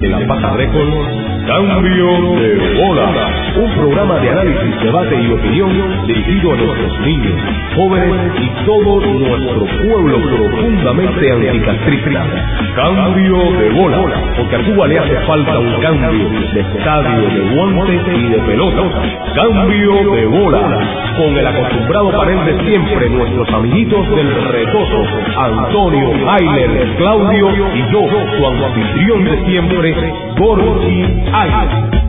En la Paja Record, Cambio de Bola. Un programa de análisis, debate y opinión dirigido a nuestros niños, jóvenes y todo nuestro pueblo profundamente anticastrista. Cambio de bola. Porque a Cuba le hace falta un cambio de estadio, de guantes y de pelota. Cambio de bola. Con el acostumbrado panel siempre, nuestros amiguitos del recoso, Antonio, Ailer, Claudio y yo, su anfitrión de siempre, Gorgi Ailer.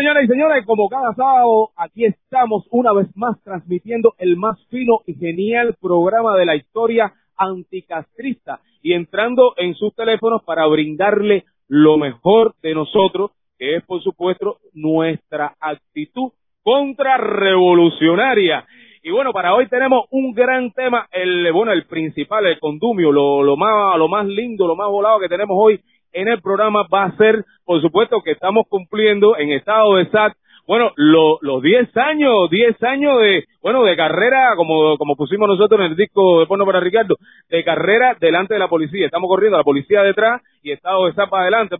señoras y señores, como cada sábado, aquí estamos una vez más transmitiendo el más fino y genial programa de la historia anticastrista y entrando en sus teléfonos para brindarle lo mejor de nosotros, que es por supuesto nuestra actitud contrarrevolucionaria. Y bueno, para hoy tenemos un gran tema, el bueno, el principal, el condumio, lo, lo más lo más lindo, lo más volado que tenemos hoy en el programa va a ser, por supuesto, que estamos cumpliendo en estado de SAT, bueno, lo- los 10 años, 10 años de, bueno, de carrera, como, como pusimos nosotros en el disco de Porno para Ricardo, de carrera delante de la policía. Estamos corriendo, la policía detrás y estado de SAT para adelante,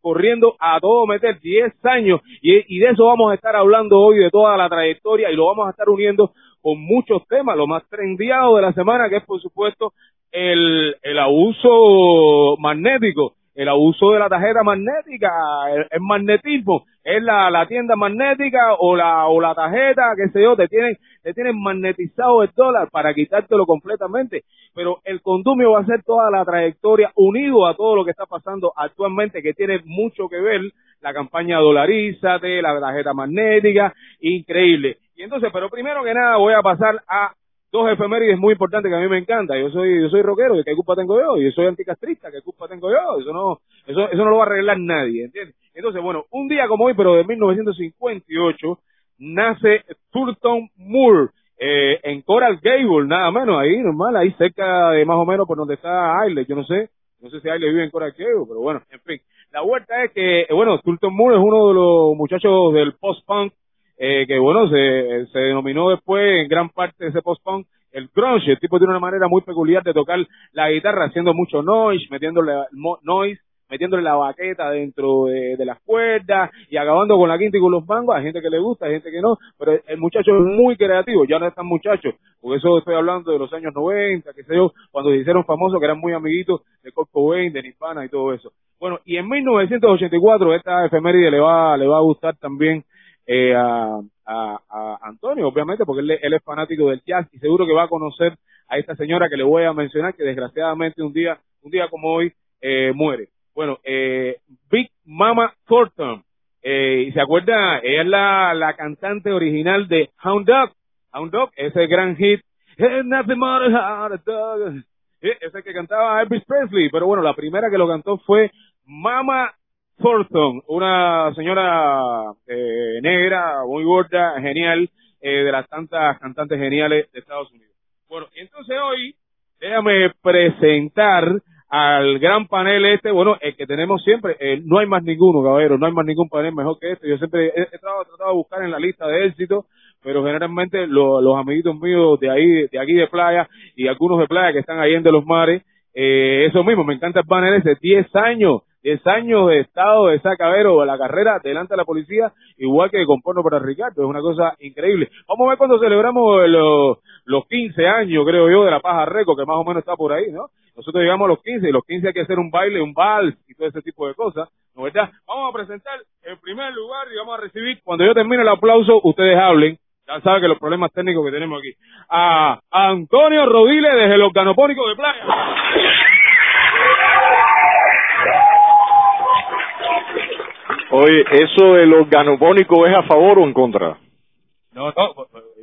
corriendo a todo meter 10 años. Y, y de eso vamos a estar hablando hoy, de toda la trayectoria, y lo vamos a estar uniendo con muchos temas, lo más trendiado de la semana, que es, por supuesto, el, el abuso magnético, el abuso de la tarjeta magnética, el, el magnetismo, es la, la tienda magnética o la, o la tarjeta, qué sé yo, te tienen, te tienen magnetizado el dólar para quitártelo completamente. Pero el condumio va a ser toda la trayectoria unido a todo lo que está pasando actualmente, que tiene mucho que ver la campaña Dolarízate, la tarjeta magnética, increíble. Y entonces, pero primero que nada voy a pasar a dos efemérides muy importantes que a mí me encanta. Yo soy, yo soy rockero, ¿qué culpa tengo yo? Yo soy anticastrista, ¿qué culpa tengo yo? Eso no, eso, eso no lo va a arreglar nadie, ¿entiendes? Entonces, bueno, un día como hoy, pero de 1958, nace Thurton Moore, eh, en Coral Gable, nada menos, ahí normal, ahí cerca de más o menos por donde está Ailes, yo no sé, no sé si Ailes vive en Coral Gable, pero bueno, en fin. La vuelta es que, eh, bueno, Thurton Moore es uno de los muchachos del post-punk, eh, que bueno, se, denominó después en gran parte de ese post-punk el grunge. El tipo tiene una manera muy peculiar de tocar la guitarra haciendo mucho noise, metiéndole noise, metiéndole la baqueta dentro de, las cuerdas y acabando con la quinta y con los mangos. Hay gente que le gusta, hay gente que no, pero el, muchacho es muy creativo, ya no es tan muchacho, porque eso estoy hablando de los años 90, qué sé yo, cuando se hicieron famosos que eran muy amiguitos de Kurt Cobain, de Nirvana y todo eso. Bueno, y en 1984 esta efeméride le va, le va a gustar también eh, a, a, Antonio, obviamente, porque él, él es fanático del jazz y seguro que va a conocer a esta señora que le voy a mencionar, que desgraciadamente un día, un día como hoy, eh, muere. Bueno, eh, Big Mama Thornton, eh, se acuerda, ella es la, la cantante original de Hound Dog, Hound Dog, ese gran hit, eh, ese que cantaba Elvis Presley, pero bueno, la primera que lo cantó fue Mama Thornton, una señora eh, negra, muy gorda, genial, eh, de las tantas cantantes geniales de Estados Unidos. Bueno, entonces hoy, déjame presentar al gran panel este, bueno, el que tenemos siempre, eh, no hay más ninguno, caballero, no hay más ningún panel mejor que este. Yo siempre he, he tratado, de buscar en la lista de éxito, pero generalmente lo- los amiguitos míos de ahí, de aquí de playa y algunos de playa que están ahí en de los mares, eh, eso mismo, me encanta el panel ese, 10 años, 10 años de estado de sacavero, la carrera delante de la policía, igual que con porno para Ricardo, es una cosa increíble. Vamos a ver cuando celebramos los, los 15 años, creo yo, de la Paja Reco, que más o menos está por ahí, ¿no? Nosotros llegamos a los 15 y los 15 hay que hacer un baile, un vals y todo ese tipo de cosas, ¿no verdad? Vamos a presentar en primer lugar y vamos a recibir, cuando yo termine el aplauso, ustedes hablen, ya saben que los problemas técnicos que tenemos aquí, a Antonio Rodiles desde el Organopónico de Playa. Oye, ¿eso del organopónico es a favor o en contra? No, no,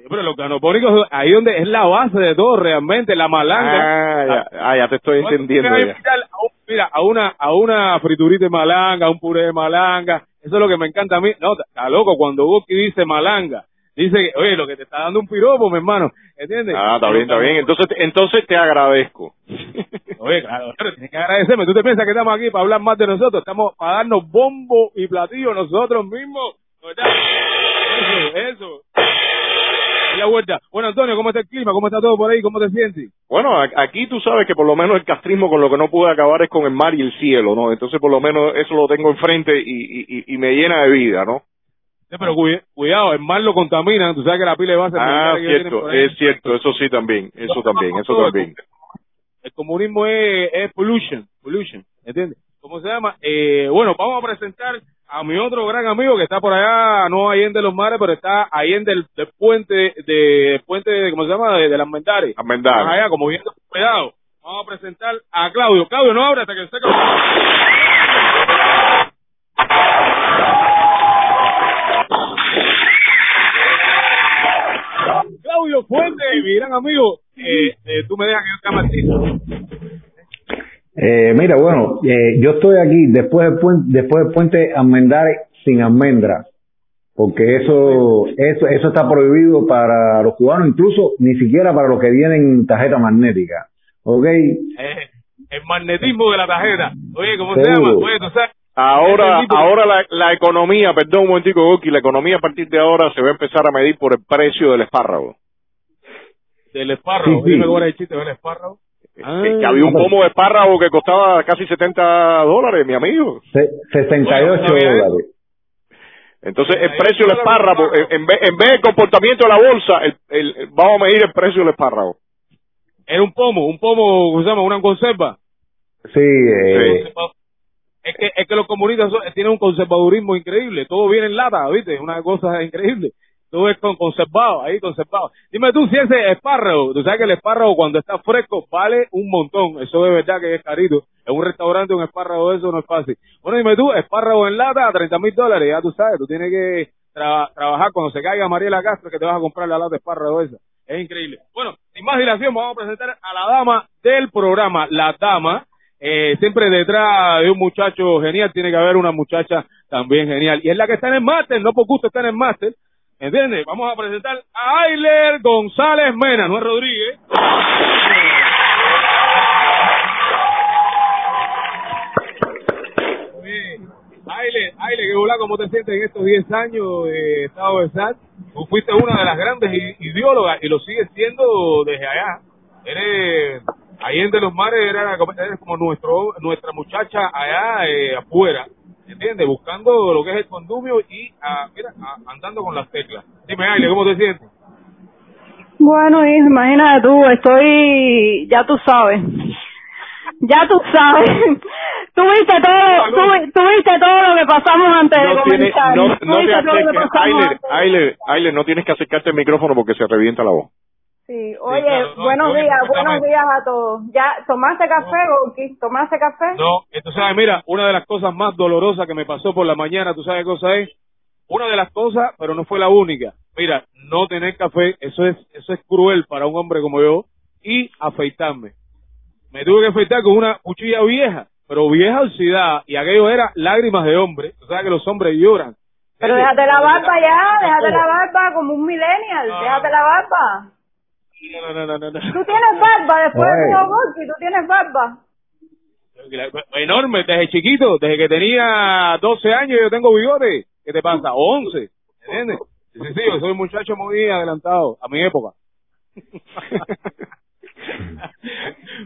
Pero los canopónicos, ahí donde es la base de todo realmente, la malanga. Ah, ya, ah, ya te estoy entendiendo. a ya. invitar a un- Mira, a una, a una friturita de malanga, a un puré de malanga, eso es lo que me encanta a mí. No, está loco cuando Buki dice malanga. Dice oye, lo que te está dando un piropo, mi hermano. ¿Entiendes? Ah, está bien, está bien. Entonces, entonces te agradezco. Oye, claro, claro, tienes que agradecerme. ¿Tú te piensas que estamos aquí para hablar más de nosotros? Estamos para darnos bombo y platillo nosotros mismos. ¿verdad? Eso, eso. Y la vuelta. Bueno, Antonio, ¿cómo está el clima? ¿Cómo está todo por ahí? ¿Cómo te sientes? Bueno, aquí tú sabes que por lo menos el castrismo con lo que no pude acabar es con el mar y el cielo, ¿no? Entonces, por lo menos eso lo tengo enfrente y, y- y me llena de vida, ¿no? Sí, pero cuida- cuidado, el mar lo contamina. Tú sabes que la pila de base... Ah, cierto, es cierto, eso sí también, eso también, eso también. El comunismo es, es pollution, pollution, ¿entiendes? ¿Cómo se llama? Eh, bueno, vamos a presentar a mi otro gran amigo que está por allá, no ahí en de los mares, pero está ahí en del, del puente, de puente, de, ¿cómo se llama? De, de las Mendares. Almendares. Más allá, como viendo cuidado. Vamos a presentar a Claudio. Claudio, no abre hasta que se Claudio Fuente, mi gran amigo. Eh, eh, tú me dejas que yo te Eh, mira, bueno, eh, yo estoy aquí después del puente, después del puente Almendares sin almendra, porque eso, eso, eso está prohibido para los cubanos, incluso ni siquiera para los que tienen tarjeta magnética, ¿ok? Eh, el magnetismo de la tarjeta. Oye, ¿cómo se llama? Oye, tú sabes. Ahora, ahora la, la economía, perdón un momentico, Goki, la economía a partir de ahora se va a empezar a medir por el precio del espárrago. Del espárrago. Sí, sí. Dime cuál es el chiste del espárrago. Ah. Eh, que había un pomo de espárrago que costaba casi 70 dólares, mi amigo. Se- 68 Bueno, dólares. Entonces, el precio del espárrago, en, vez, en vez del comportamiento de la bolsa, el, el- el- vamos a medir el precio del espárrago. Era un pomo, un pomo, ¿cómo se llama? Una conserva. Sí, eh, Es que, es que los comunistas son- tienen un conservadurismo increíble. Todo viene en lata, ¿viste? Una cosa increíble. Todo es con, conservado, ahí conservado. Dime tú si ese espárrago, tú sabes que el espárrago cuando está fresco vale un montón. Eso de verdad que es carito. En un restaurante un espárrago de eso no es fácil. Bueno, dime tú, espárrago en lata a 30 mil dólares, ya tú sabes. Tú tienes que tra- trabajar cuando se caiga Mariela Castro que te vas a comprar la lata de espárrago esa. Es increíble. Bueno, sin más dilación, vamos a presentar a la dama del programa, la dama. Eh, siempre detrás de un muchacho genial tiene que haber una muchacha también genial. Y es la que está en el máster, no por gusto está en el máster. ¿Entiendes? Vamos a presentar a Ailer González Mena, no es Rodríguez. Bien. Ailer, Ailer, qué hola, ¿cómo te sientes en estos 10 años de estado de SAT? Tú fuiste una de las grandes ideólogas y lo sigues siendo desde allá. Eres, ahí en De los Mares, eres como nuestro, nuestra muchacha allá eh, afuera, ¿entiendes? Buscando lo que es el condumio y, ah, mira, ah, andando con las teclas. Dime, Ailer, ¿cómo te sientes? Bueno, hijo, imagínate tú, estoy, ya tú sabes, ya tú sabes, tú viste todo, tú, vi- tú viste todo lo que pasamos antes de No, comenzar, no, no te acerques, Ailer, no tienes que acercarte al micrófono porque se revienta la voz. Sí, oye, claro, no, buenos días, buenos días a todos. ¿Ya tomaste café, Gorky? ¿Tomaste café? No, tú sabes, mira, una de las cosas más dolorosas que me pasó por la mañana, ¿tú sabes qué cosa es? Una de las cosas, pero no fue la única. Mira, no tener café, eso es, eso es cruel para un hombre como yo, y afeitarme. Me tuve que afeitar con una cuchilla vieja, pero vieja oxidada, y aquello era lágrimas de hombre. Tú sabes que los hombres lloran. Pero déjate la barba ya, déjate la barba como un millennial, No, déjate no. la barba. No, no, no, no, no. Tú tienes barba después de todo, Gorky, tú tienes barba. Enorme, desde chiquito, desde que tenía 12 años yo tengo bigote. ¿Qué te pasa? O 11, ¿entiendes? Sí, sí, sí, yo soy un muchacho muy adelantado a mi época.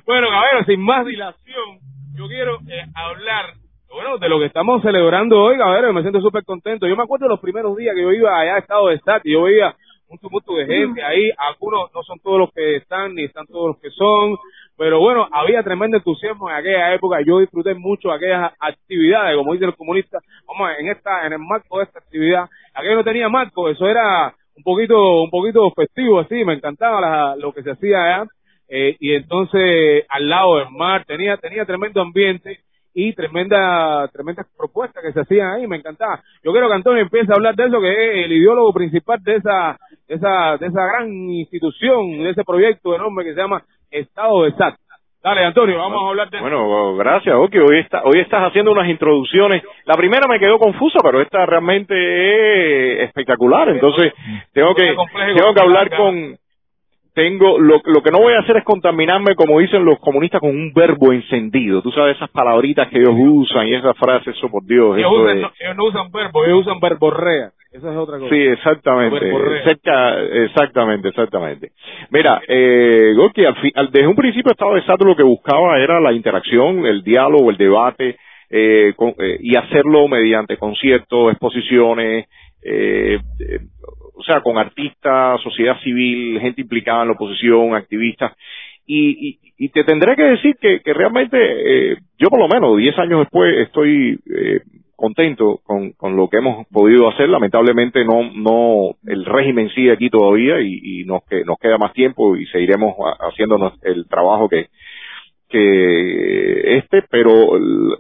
bueno, cabrón, sin más dilación, yo quiero eh, hablar, bueno, de lo que estamos celebrando hoy, cabrón, me siento súper contento. Yo me acuerdo de los primeros días que yo iba allá a Estado de Stat y yo veía un tumulto de gente ahí, algunos no son todos los que están, ni están todos los que son, pero bueno, había tremendo entusiasmo en aquella época, yo disfruté mucho aquellas actividades, como dicen los comunistas, vamos, en esta, en el marco de esta actividad, aquello no tenía marco, eso era un poquito, un poquito festivo así, me encantaba la- lo que se hacía allá, eh, y entonces al lado del mar, tenía, tenía tremendo ambiente, y tremenda tremendas propuestas que se hacían ahí, me encantaba. Yo quiero que Antonio empiece a hablar de eso, que es el ideólogo principal de esa de esa, de esa gran institución, de ese proyecto enorme que se llama Estado de SAT. Dale, Antonio, vamos a hablar de Bueno, gracias, Oki. Hoy, está, hoy estás haciendo unas introducciones. La primera me quedó confusa, pero esta realmente es espectacular. Entonces, tengo que, tengo que hablar con, tengo, lo, lo que no voy a hacer es contaminarme, como dicen los comunistas, con un verbo encendido. Tú sabes esas palabritas que ellos usan y esas frases, eso por Dios. Ellos, eso usan- es- no, ellos no usan verbo, ellos usan verborrea. Esa es otra cosa. Sí, exactamente. Cerca, exactamente, exactamente. Mira, eh, Gorky, al fi- al- desde un principio Estado de Estado lo que buscaba era la interacción, el diálogo, el debate, eh, con- eh, y hacerlo mediante conciertos, exposiciones, eh, eh, o sea, con artistas, sociedad civil, gente implicada en la oposición, activistas. Y, y, y te tendré que decir que, que realmente eh, yo por lo menos 10 años después estoy eh, contento con, con lo que hemos podido hacer. Lamentablemente no, no, el régimen sigue aquí todavía y, y nos, que, nos queda más tiempo y seguiremos ha- haciendo nos- el trabajo que, que este, pero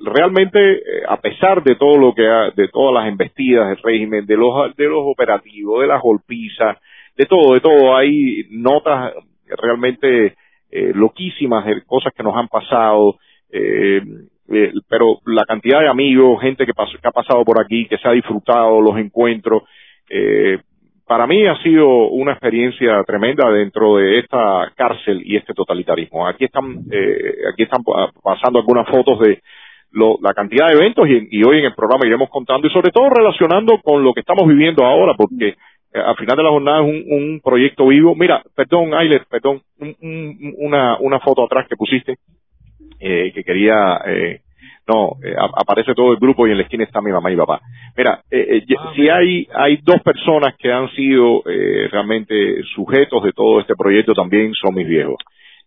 realmente eh, a pesar de todo lo que ha, de todas las embestidas del régimen, de los de los operativos, de las golpizas, de todo, de todo, hay notas realmente eh, loquísimas de cosas que nos han pasado, eh, eh, pero la cantidad de amigos, gente que, ha pasado por aquí, que se ha disfrutado los encuentros, eh, para mí ha sido una experiencia tremenda dentro de esta cárcel y este totalitarismo. Aquí están, eh, aquí están pa- pasando algunas fotos de lo- la cantidad de eventos y, y hoy en el programa iremos contando y sobre todo relacionando con lo que estamos viviendo ahora, porque eh, al final de la jornada es un, un proyecto vivo. Mira, perdón, Ailer, perdón, un- un- una, una foto atrás que pusiste eh, que quería eh, no eh, aparece todo el grupo y en la esquina está mi mamá y papá. Mira eh, eh, Ah, si mira. hay hay dos personas que han sido eh, realmente sujetos de todo este proyecto también son mis viejos.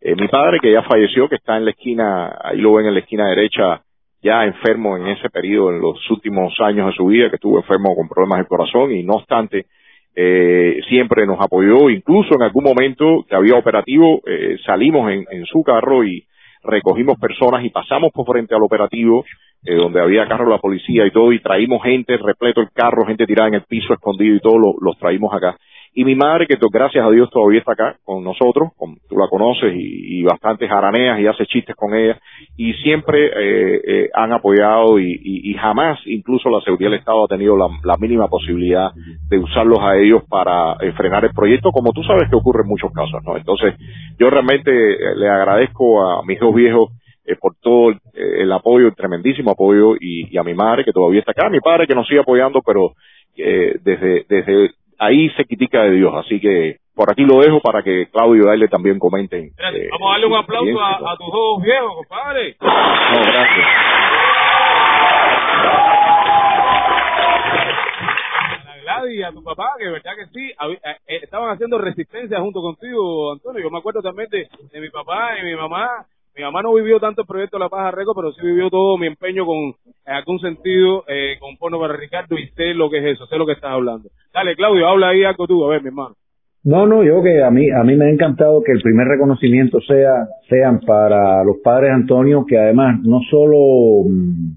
Mi padre que ya falleció que está en la esquina ahí lo ven en la esquina derecha ya enfermo en ese periodo en los últimos años de su vida que estuvo enfermo con problemas del corazón y no obstante eh, siempre nos apoyó, incluso en algún momento que había operativo, salimos en, en su carro y recogimos personas y pasamos por frente al operativo, eh, donde había carro de la policía y todo, y traímos gente, repleto el carro, gente tirada en el piso, escondido y todo, lo- los traímos acá. Y mi madre, que gracias a Dios todavía está acá con nosotros, con- tú la conoces, y, y bastante jaraneas y hace chistes con ella, y siempre eh, eh, han apoyado y, y- y jamás, incluso la seguridad del Estado ha tenido la, la mínima posibilidad de usarlos a ellos para eh, frenar el proyecto, como tú sabes que ocurre en muchos casos, ¿no? Entonces, yo realmente eh, le agradezco a mis dos viejos eh, por todo el, eh, el apoyo, el tremendísimo apoyo, y, y a mi madre que todavía está acá, a mi padre que nos sigue apoyando, pero eh, desde, desde ahí se critica de Dios, así que por aquí lo dejo para que Claudio y Daile también comenten. Eh, vamos a darle un aplauso a, tus dos viejos, compadre. No, gracias. A la Gladys y a tu papá, que verdad que sí, eh, eh, estaban haciendo resistencia junto contigo, Antonio. Yo me acuerdo también de, de mi papá y mi mamá. Mi mamá no vivió tanto el proyecto La Paz Arreco, pero sí vivió todo mi empeño con en algún sentido eh, con Porno para Ricardo y sé lo que es eso, sé lo que estás hablando. Dale, Claudio, habla ahí algo tú, a ver, mi hermano. No, no, yo que a mí a mí me ha encantado que el primer reconocimiento sea sean para los padres Antonio que además no solo mm,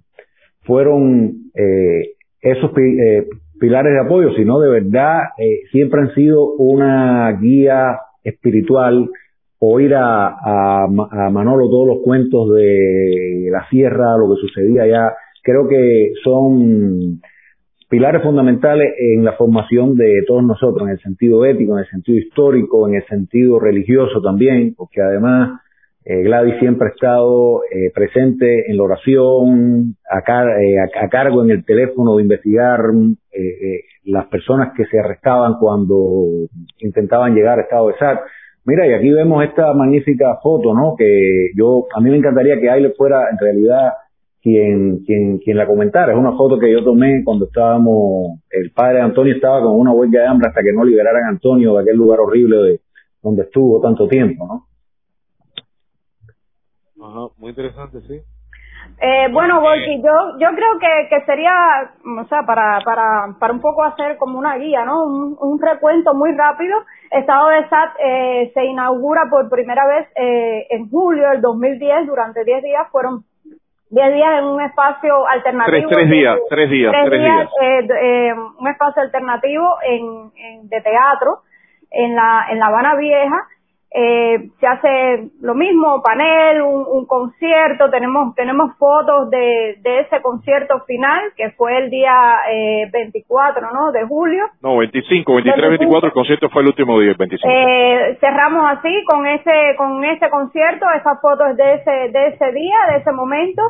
fueron eh, esos eh, pilares de apoyo, sino de verdad eh, siempre han sido una guía espiritual oír a, a, a Manolo todos los cuentos de la sierra, lo que sucedía allá, creo que son pilares fundamentales en la formación de todos nosotros, en el sentido ético, en el sentido histórico, en el sentido religioso también, porque además eh, Gladys siempre ha estado eh, presente en la oración, a, eh, a cargo en el teléfono de investigar eh, eh, las personas que se arrestaban cuando intentaban llegar a estado de SAT. Mira, y aquí vemos esta magnífica foto, ¿no? Que yo, a mí me encantaría que Aile fuera en realidad quien, quien, quien la comentara. Es una foto que yo tomé cuando estábamos, el padre de Antonio estaba con una huelga de hambre hasta que no liberaran a Antonio de aquel lugar horrible de donde estuvo tanto tiempo, ¿no? Ajá, muy interesante, sí. Eh, bueno, Gorky, yo, yo creo que, que sería, o sea, para, para, para un poco hacer como una guía, ¿no? Un, un recuento muy rápido. Estado de SAT eh, se inaugura por primera vez eh, en julio del 2010, durante 10 días, fueron 10 días en un espacio alternativo. Tres, tres días, de- tres días, tres días. eh, eh, un espacio alternativo en, en- de teatro en la, en la Habana Vieja, eh, se hace lo mismo, panel, un, un, concierto, tenemos tenemos fotos de, de ese concierto final, que fue el día eh, 24, ¿no?, de julio. No, 25, 23, 24, el concierto fue el último día, el 25. Eh, cerramos así con ese con ese concierto, esas fotos de ese de ese día, de ese momento.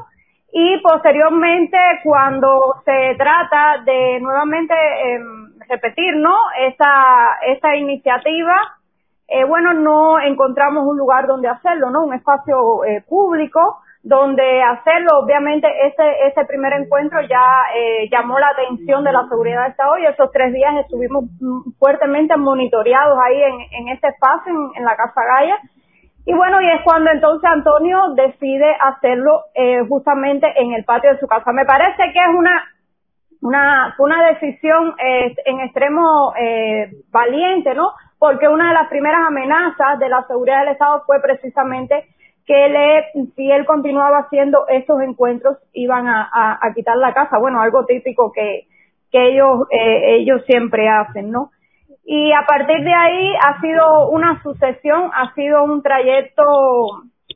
Y posteriormente, cuando se trata de nuevamente eh, repetir, ¿no?, esa, esa iniciativa, eh, bueno, no encontramos un lugar donde hacerlo, ¿no? Un espacio eh, público donde hacerlo. Obviamente ese, ese primer encuentro ya eh, llamó la atención de la seguridad de Estado y esos tres días estuvimos mm, fuertemente monitoreados ahí en, en ese espacio, en, en la Casa Gaya. Y bueno, y es cuando entonces Antonio decide hacerlo eh, justamente en el patio de su casa. Me parece que es una una una decisión eh, en extremo eh, valiente, ¿no? Porque una de las primeras amenazas de la seguridad del Estado fue precisamente que le, si él continuaba haciendo esos encuentros, iban a, a, quitar la casa. Bueno, algo típico que, que ellos, eh, ellos siempre hacen, ¿no? Y a partir de ahí ha sido una sucesión, ha sido un trayecto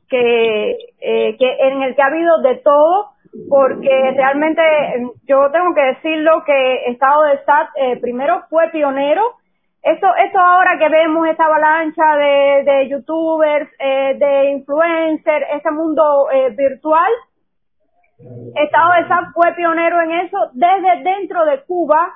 que, eh, que en el que ha habido de todo, porque realmente yo tengo que decirlo que Estado de SAT eh, primero fue pionero esto, esto ahora que vemos esta avalancha de, de youtubers, eh, de influencers, ese mundo eh, virtual, Estado de SAP fue pionero en eso desde dentro de Cuba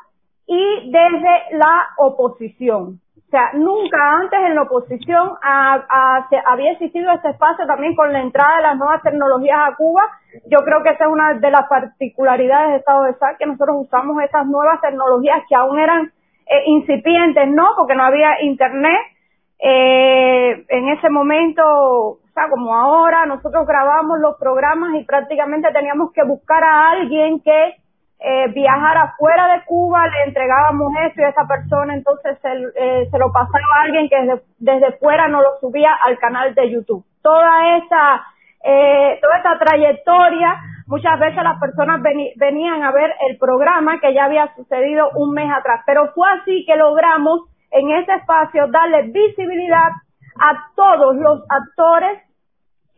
y desde la oposición. O sea, nunca antes en la oposición a, se, había existido este espacio también con la entrada de las nuevas tecnologías a Cuba. Yo creo que esa es una de las particularidades de Estado de SAP, que nosotros usamos esas nuevas tecnologías que aún eran eh, incipientes, no, porque no había internet. Eh, en ese momento, o sea, como ahora, nosotros grabamos los programas y prácticamente teníamos que buscar a alguien que eh, viajara fuera de Cuba, le entregábamos eso y esa persona entonces se, eh, se lo pasaba a alguien que desde, desde fuera no lo subía al canal de YouTube. Toda esa, eh, toda esa trayectoria Muchas veces las personas venían a ver el programa que ya había sucedido un mes atrás, pero fue así que logramos en ese espacio darle visibilidad a todos los actores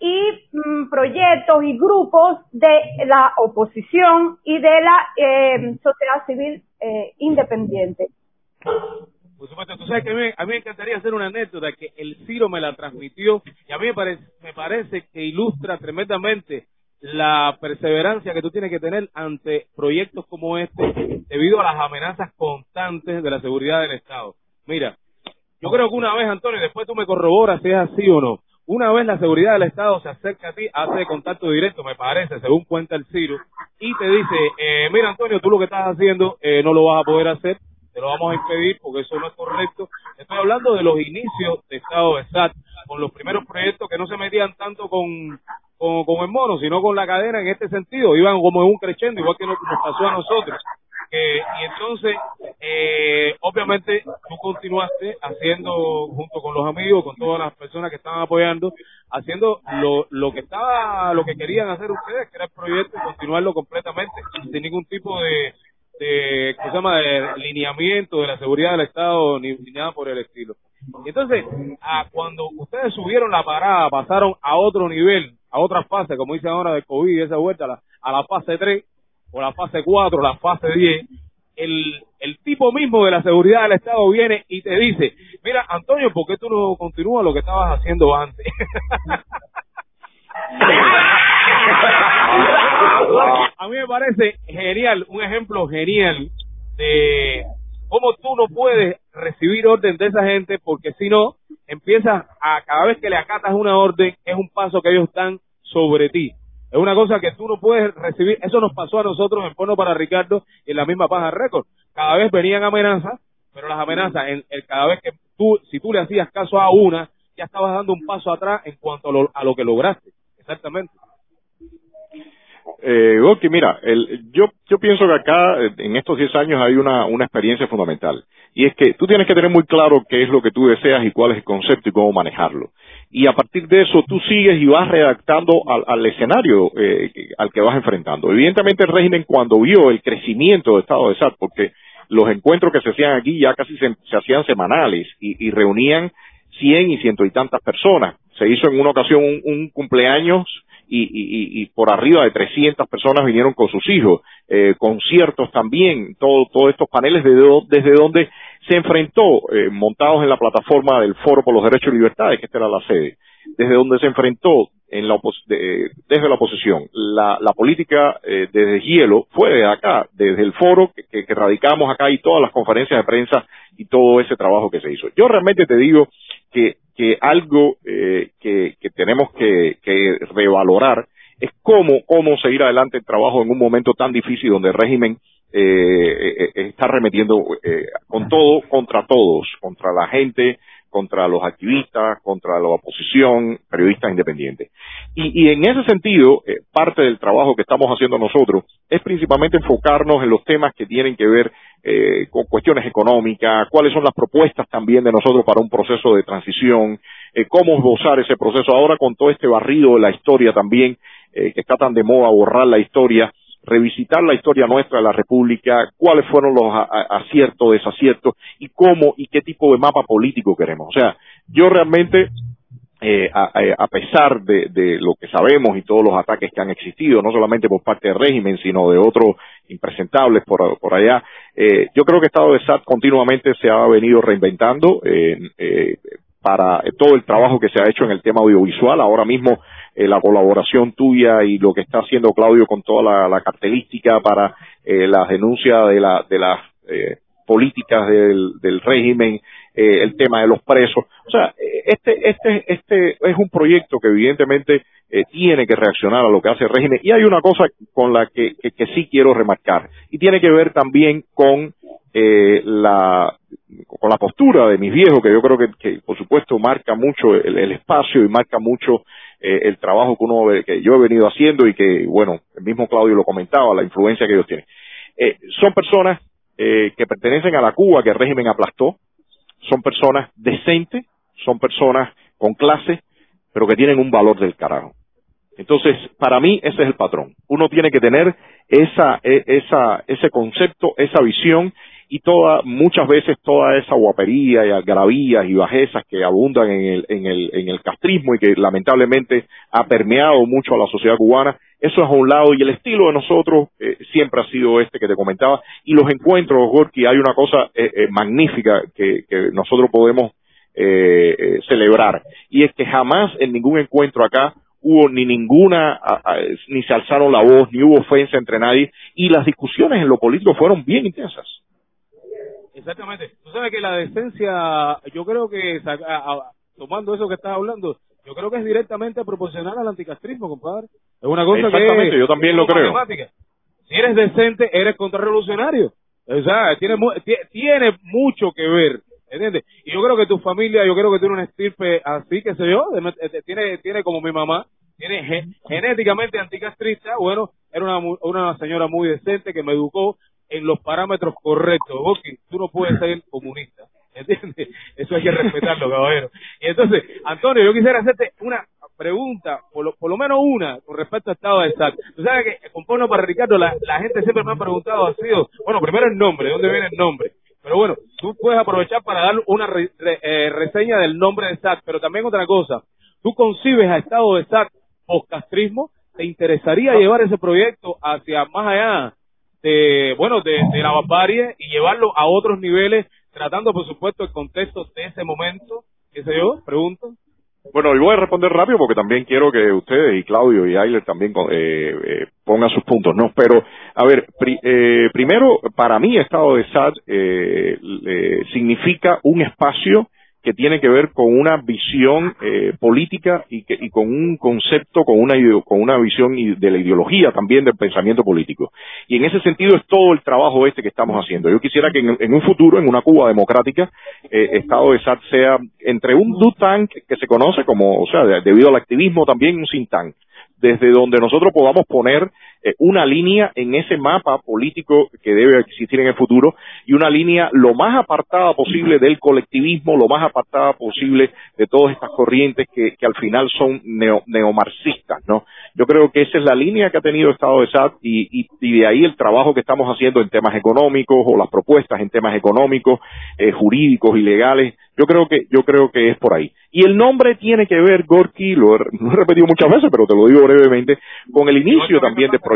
y mm, proyectos y grupos de la oposición y de la eh, sociedad civil eh, independiente. Por supuesto, tú sabes que a mí, me encantaría hacer una anécdota que el Ciro me la transmitió y a mí me parece, me parece que ilustra tremendamente la perseverancia que tú tienes que tener ante proyectos como este debido a las amenazas constantes de la seguridad del Estado. Mira, yo creo que una vez, Antonio, después tú me corroboras si es así o no, una vez la seguridad del Estado se acerca a ti, hace contacto directo, me parece, según cuenta el Ciro, y te dice, eh, mira Antonio, tú lo que estás haciendo eh, no lo vas a poder hacer, te lo vamos a impedir porque eso no es correcto. Estoy hablando de los inicios de Estado de SAT, con los primeros proyectos que no se metían tanto con, con, con el mono, sino con la cadena en este sentido, iban como en un crescendo, igual que nos, nos pasó a nosotros. Eh, y entonces, eh, obviamente, tú continuaste haciendo, junto con los amigos, con todas las personas que estaban apoyando, haciendo lo, lo que estaba, lo que querían hacer ustedes, que era el proyecto, y continuarlo completamente, sin ningún tipo de, de, ¿cómo se llama?, de lineamiento de la seguridad del Estado, ni, ni nada por el estilo. Y entonces, a, cuando ustedes subieron la parada, pasaron a otro nivel, a otra fase, como dicen ahora de COVID, esa vuelta a la, a la fase 3, o la fase 4, la fase 10, el, el tipo mismo de la seguridad del Estado viene y te dice, mira, Antonio, ¿por qué tú no continúas lo que estabas haciendo antes? a mí me parece genial, un ejemplo genial de cómo tú no puedes recibir orden de esa gente porque si no, empiezas a, cada vez que le acatas una orden, es un paso que ellos están sobre ti. Es una cosa que tú no puedes recibir. Eso nos pasó a nosotros en Porno para Ricardo y en la misma Paja Récord. Cada vez venían amenazas, pero las amenazas, en, en, cada vez que tú, si tú le hacías caso a una, ya estabas dando un paso atrás en cuanto a lo, a lo que lograste. Exactamente. Eh, mira, el, yo, yo pienso que acá, en estos 10 años, hay una, una experiencia fundamental. Y es que tú tienes que tener muy claro qué es lo que tú deseas y cuál es el concepto y cómo manejarlo. Y a partir de eso, tú sigues y vas redactando al, escenario eh, al que vas enfrentando. Evidentemente, el régimen, cuando vio el crecimiento del Estado de SAT, porque los encuentros que se hacían aquí ya casi se, hacían semanales y, reunían cien y ciento y tantas personas. Se hizo en una ocasión un cumpleaños y, y, por arriba de 300 personas vinieron con sus hijos, eh, conciertos también, todo, todos estos paneles de, desde donde se enfrentó, eh, montados en la plataforma del Foro por los Derechos y Libertades, que esta era la sede, desde donde se enfrentó en la de, desde la oposición. La, política eh, desde hielo fue de acá, desde el foro que, radicamos acá y todas las conferencias de prensa y todo ese trabajo que se hizo. Yo realmente te digo que, que algo eh, que, que tenemos que, que revalorar es cómo, cómo seguir adelante el trabajo en un momento tan difícil donde el régimen eh, eh, eh está remetiendo eh, con todo contra todos, contra la gente, contra los activistas, contra la oposición, periodistas independientes. Y, y en ese sentido, eh, parte del trabajo que estamos haciendo nosotros es principalmente enfocarnos en los temas que tienen que ver eh, con cuestiones económicas, cuáles son las propuestas también de nosotros para un proceso de transición, eh, cómo gozar ese proceso ahora con todo este barrido de la historia también, eh, que está tan de moda borrar la historia, revisitar la historia nuestra de la República, cuáles fueron los aciertos, desaciertos y cómo y qué tipo de mapa político queremos. O sea, yo realmente, eh, a, a, pesar de, de, lo que sabemos y todos los ataques que han existido, no solamente por parte del régimen, sino de otros impresentables por, por allá, eh, yo creo que el Estado de SAT continuamente se ha venido reinventando. Eh, para todo el trabajo que se ha hecho en el tema audiovisual. Ahora mismo eh, la colaboración tuya y lo que está haciendo Claudio con toda la, cartelística para eh, las denuncias de, la, de las eh, políticas del, del régimen, eh, el tema de los presos. O sea, este, este, este es un proyecto que evidentemente eh, tiene que reaccionar a lo que hace el régimen. Y hay una cosa con la que, que, que sí quiero remarcar, y tiene que ver también con eh, la con la postura de mis viejos, que yo creo que, que por supuesto marca mucho el, el espacio y marca mucho eh, el trabajo que uno que yo he venido haciendo y que, bueno, el mismo Claudio lo comentaba, la influencia que ellos tienen. Eh, son personas eh, que pertenecen a la Cuba que el régimen aplastó, son personas decentes, son personas con clase, pero que tienen un valor del carajo. Entonces, para mí ese es el patrón. Uno tiene que tener esa, e, esa, ese concepto, esa visión y toda, muchas veces toda esa guapería y algarabías y bajezas que abundan en el, en el, en el castrismo y que lamentablemente ha permeado mucho a la sociedad cubana, eso es a un lado y el estilo de nosotros eh, siempre ha sido este que te comentaba. Y los encuentros, Gorky, hay una cosa eh, eh, magnífica que, que nosotros podemos eh, celebrar. Y es que jamás en ningún encuentro acá hubo ni ninguna, ni se alzaron la voz, ni hubo ofensa entre nadie, y las discusiones en lo político fueron bien intensas. Exactamente. Tú sabes que la decencia, yo creo que, tomando eso que estás hablando, yo creo que es directamente proporcional al anticastrismo, compadre. Es una cosa Exactamente, que yo también lo creo. Si eres decente, eres contrarrevolucionario. O sea, tiene, tiene mucho que ver, ¿entiendes? Y yo creo que tu familia, yo creo que tiene una estirpe así, que sé yo, tiene, tiene como mi mamá, tiene genéticamente anticastrista, bueno, era una, una señora muy decente que me educó, en los parámetros correctos. Ok, tú no puedes ser comunista. ¿Entiendes? Eso hay que respetarlo, caballero. Y entonces, Antonio, yo quisiera hacerte una pregunta, por lo, por lo menos una, con respecto al estado de SAT. Tú sabes que con para Ricardo, la, la gente siempre me ha preguntado, ha sido, bueno, primero el nombre, ¿de dónde viene el nombre? Pero bueno, tú puedes aprovechar para dar una eh, reseña del nombre de SAT, pero también otra cosa. ¿Tú concibes a estado de SAT postcastrismo? ¿Te interesaría llevar ese proyecto hacia más allá bueno, de, de la barbarie y llevarlo a otros niveles, tratando, por supuesto, el contexto de ese momento. ¿Qué sé yo? Pregunto. Bueno, yo voy a responder rápido porque también quiero que ustedes y Claudio y Ayler también eh, eh, pongan sus puntos, ¿no? Pero, a ver, eh, primero, para mí, Estado de SAT eh, significa un espacio que tiene que ver con una visión eh, política y, que, y con un concepto, con una, con una visión de la ideología también del pensamiento político. Y en ese sentido es todo el trabajo este que estamos haciendo. Yo quisiera que en, un futuro, en una Cuba democrática, eh, Estado de SAT sea entre un do tank que se conoce como, o sea, debido al activismo también un think tank, desde donde nosotros podamos poner eh, una línea en ese mapa político que debe existir en el futuro y una línea lo más apartada posible del colectivismo, lo más apartada posible de todas estas corrientes que, que al final son neo, neomarxistas, ¿no? Yo creo que esa es la línea que ha tenido Estado de SAT y, y, y, de ahí el trabajo que estamos haciendo en temas económicos o las propuestas en temas económicos, eh, jurídicos y legales. Yo creo que yo creo que es por ahí. Y el nombre tiene que ver, Gorky, lo he, lo he repetido muchas veces, pero te lo digo brevemente, con el inicio también del proyecto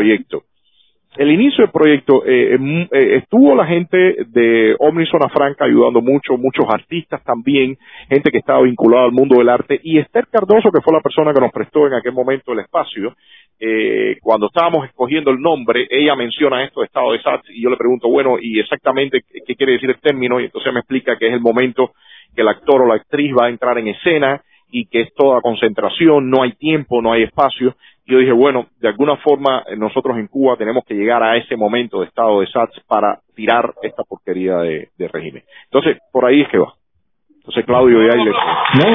el inicio del proyecto eh, eh, estuvo la gente de Omni Zona Franca ayudando mucho, muchos artistas también, gente que estaba vinculada al mundo del arte y Esther Cardoso, que fue la persona que nos prestó en aquel momento el espacio, eh, cuando estábamos escogiendo el nombre, ella menciona esto de estado de SAT y yo le pregunto, bueno, y exactamente qué quiere decir el término y entonces me explica que es el momento que el actor o la actriz va a entrar en escena y que es toda concentración, no hay tiempo, no hay espacio yo dije, bueno, de alguna forma eh, nosotros en Cuba tenemos que llegar a ese momento de estado de SATS para tirar esta porquería de, de régimen. Entonces, por ahí es que va. Entonces, Claudio, ya ahí le... No.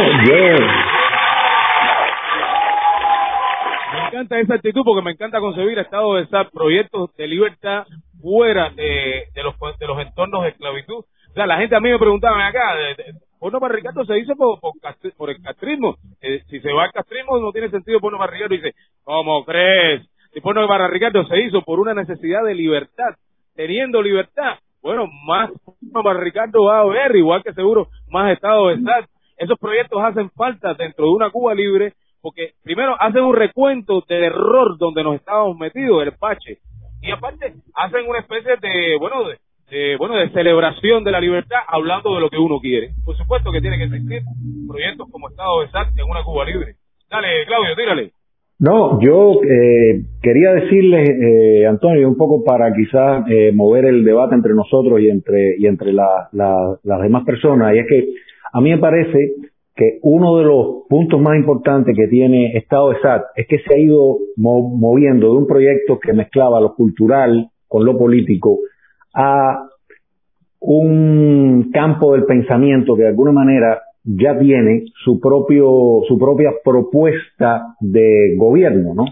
Me encanta esa actitud porque me encanta concebir estado de SAT, proyectos de libertad fuera de, de, los, de los entornos de esclavitud. O sea, la gente a mí me preguntaba acá, de, de, Porno para Ricardo se hizo por, por, por el castrismo. Eh, si se va al castrismo no tiene sentido Ricardo. Y dice, ¿cómo crees? Si Porno para Ricardo se hizo por una necesidad de libertad, teniendo libertad, bueno, más Porno para Ricardo va a haber, igual que seguro más Estado de SAT. Esos proyectos hacen falta dentro de una Cuba libre porque primero hacen un recuento del error donde nos estábamos metidos, el pache. Y aparte hacen una especie de, bueno, de, de, bueno, de celebración de la libertad, hablando de lo que uno quiere. Por supuesto que tiene que existir proyectos como Estado de SAT en una Cuba libre. Dale, Claudio, tírale. No, yo eh, quería decirle, eh, Antonio, un poco para quizás eh, mover el debate entre nosotros y entre y entre la, la, las demás personas, y es que a mí me parece que uno de los puntos más importantes que tiene Estado de SAT es que se ha ido moviendo de un proyecto que mezclaba lo cultural con lo político a un campo del pensamiento que de alguna manera ya tiene su propio su propia propuesta de gobierno, ¿no?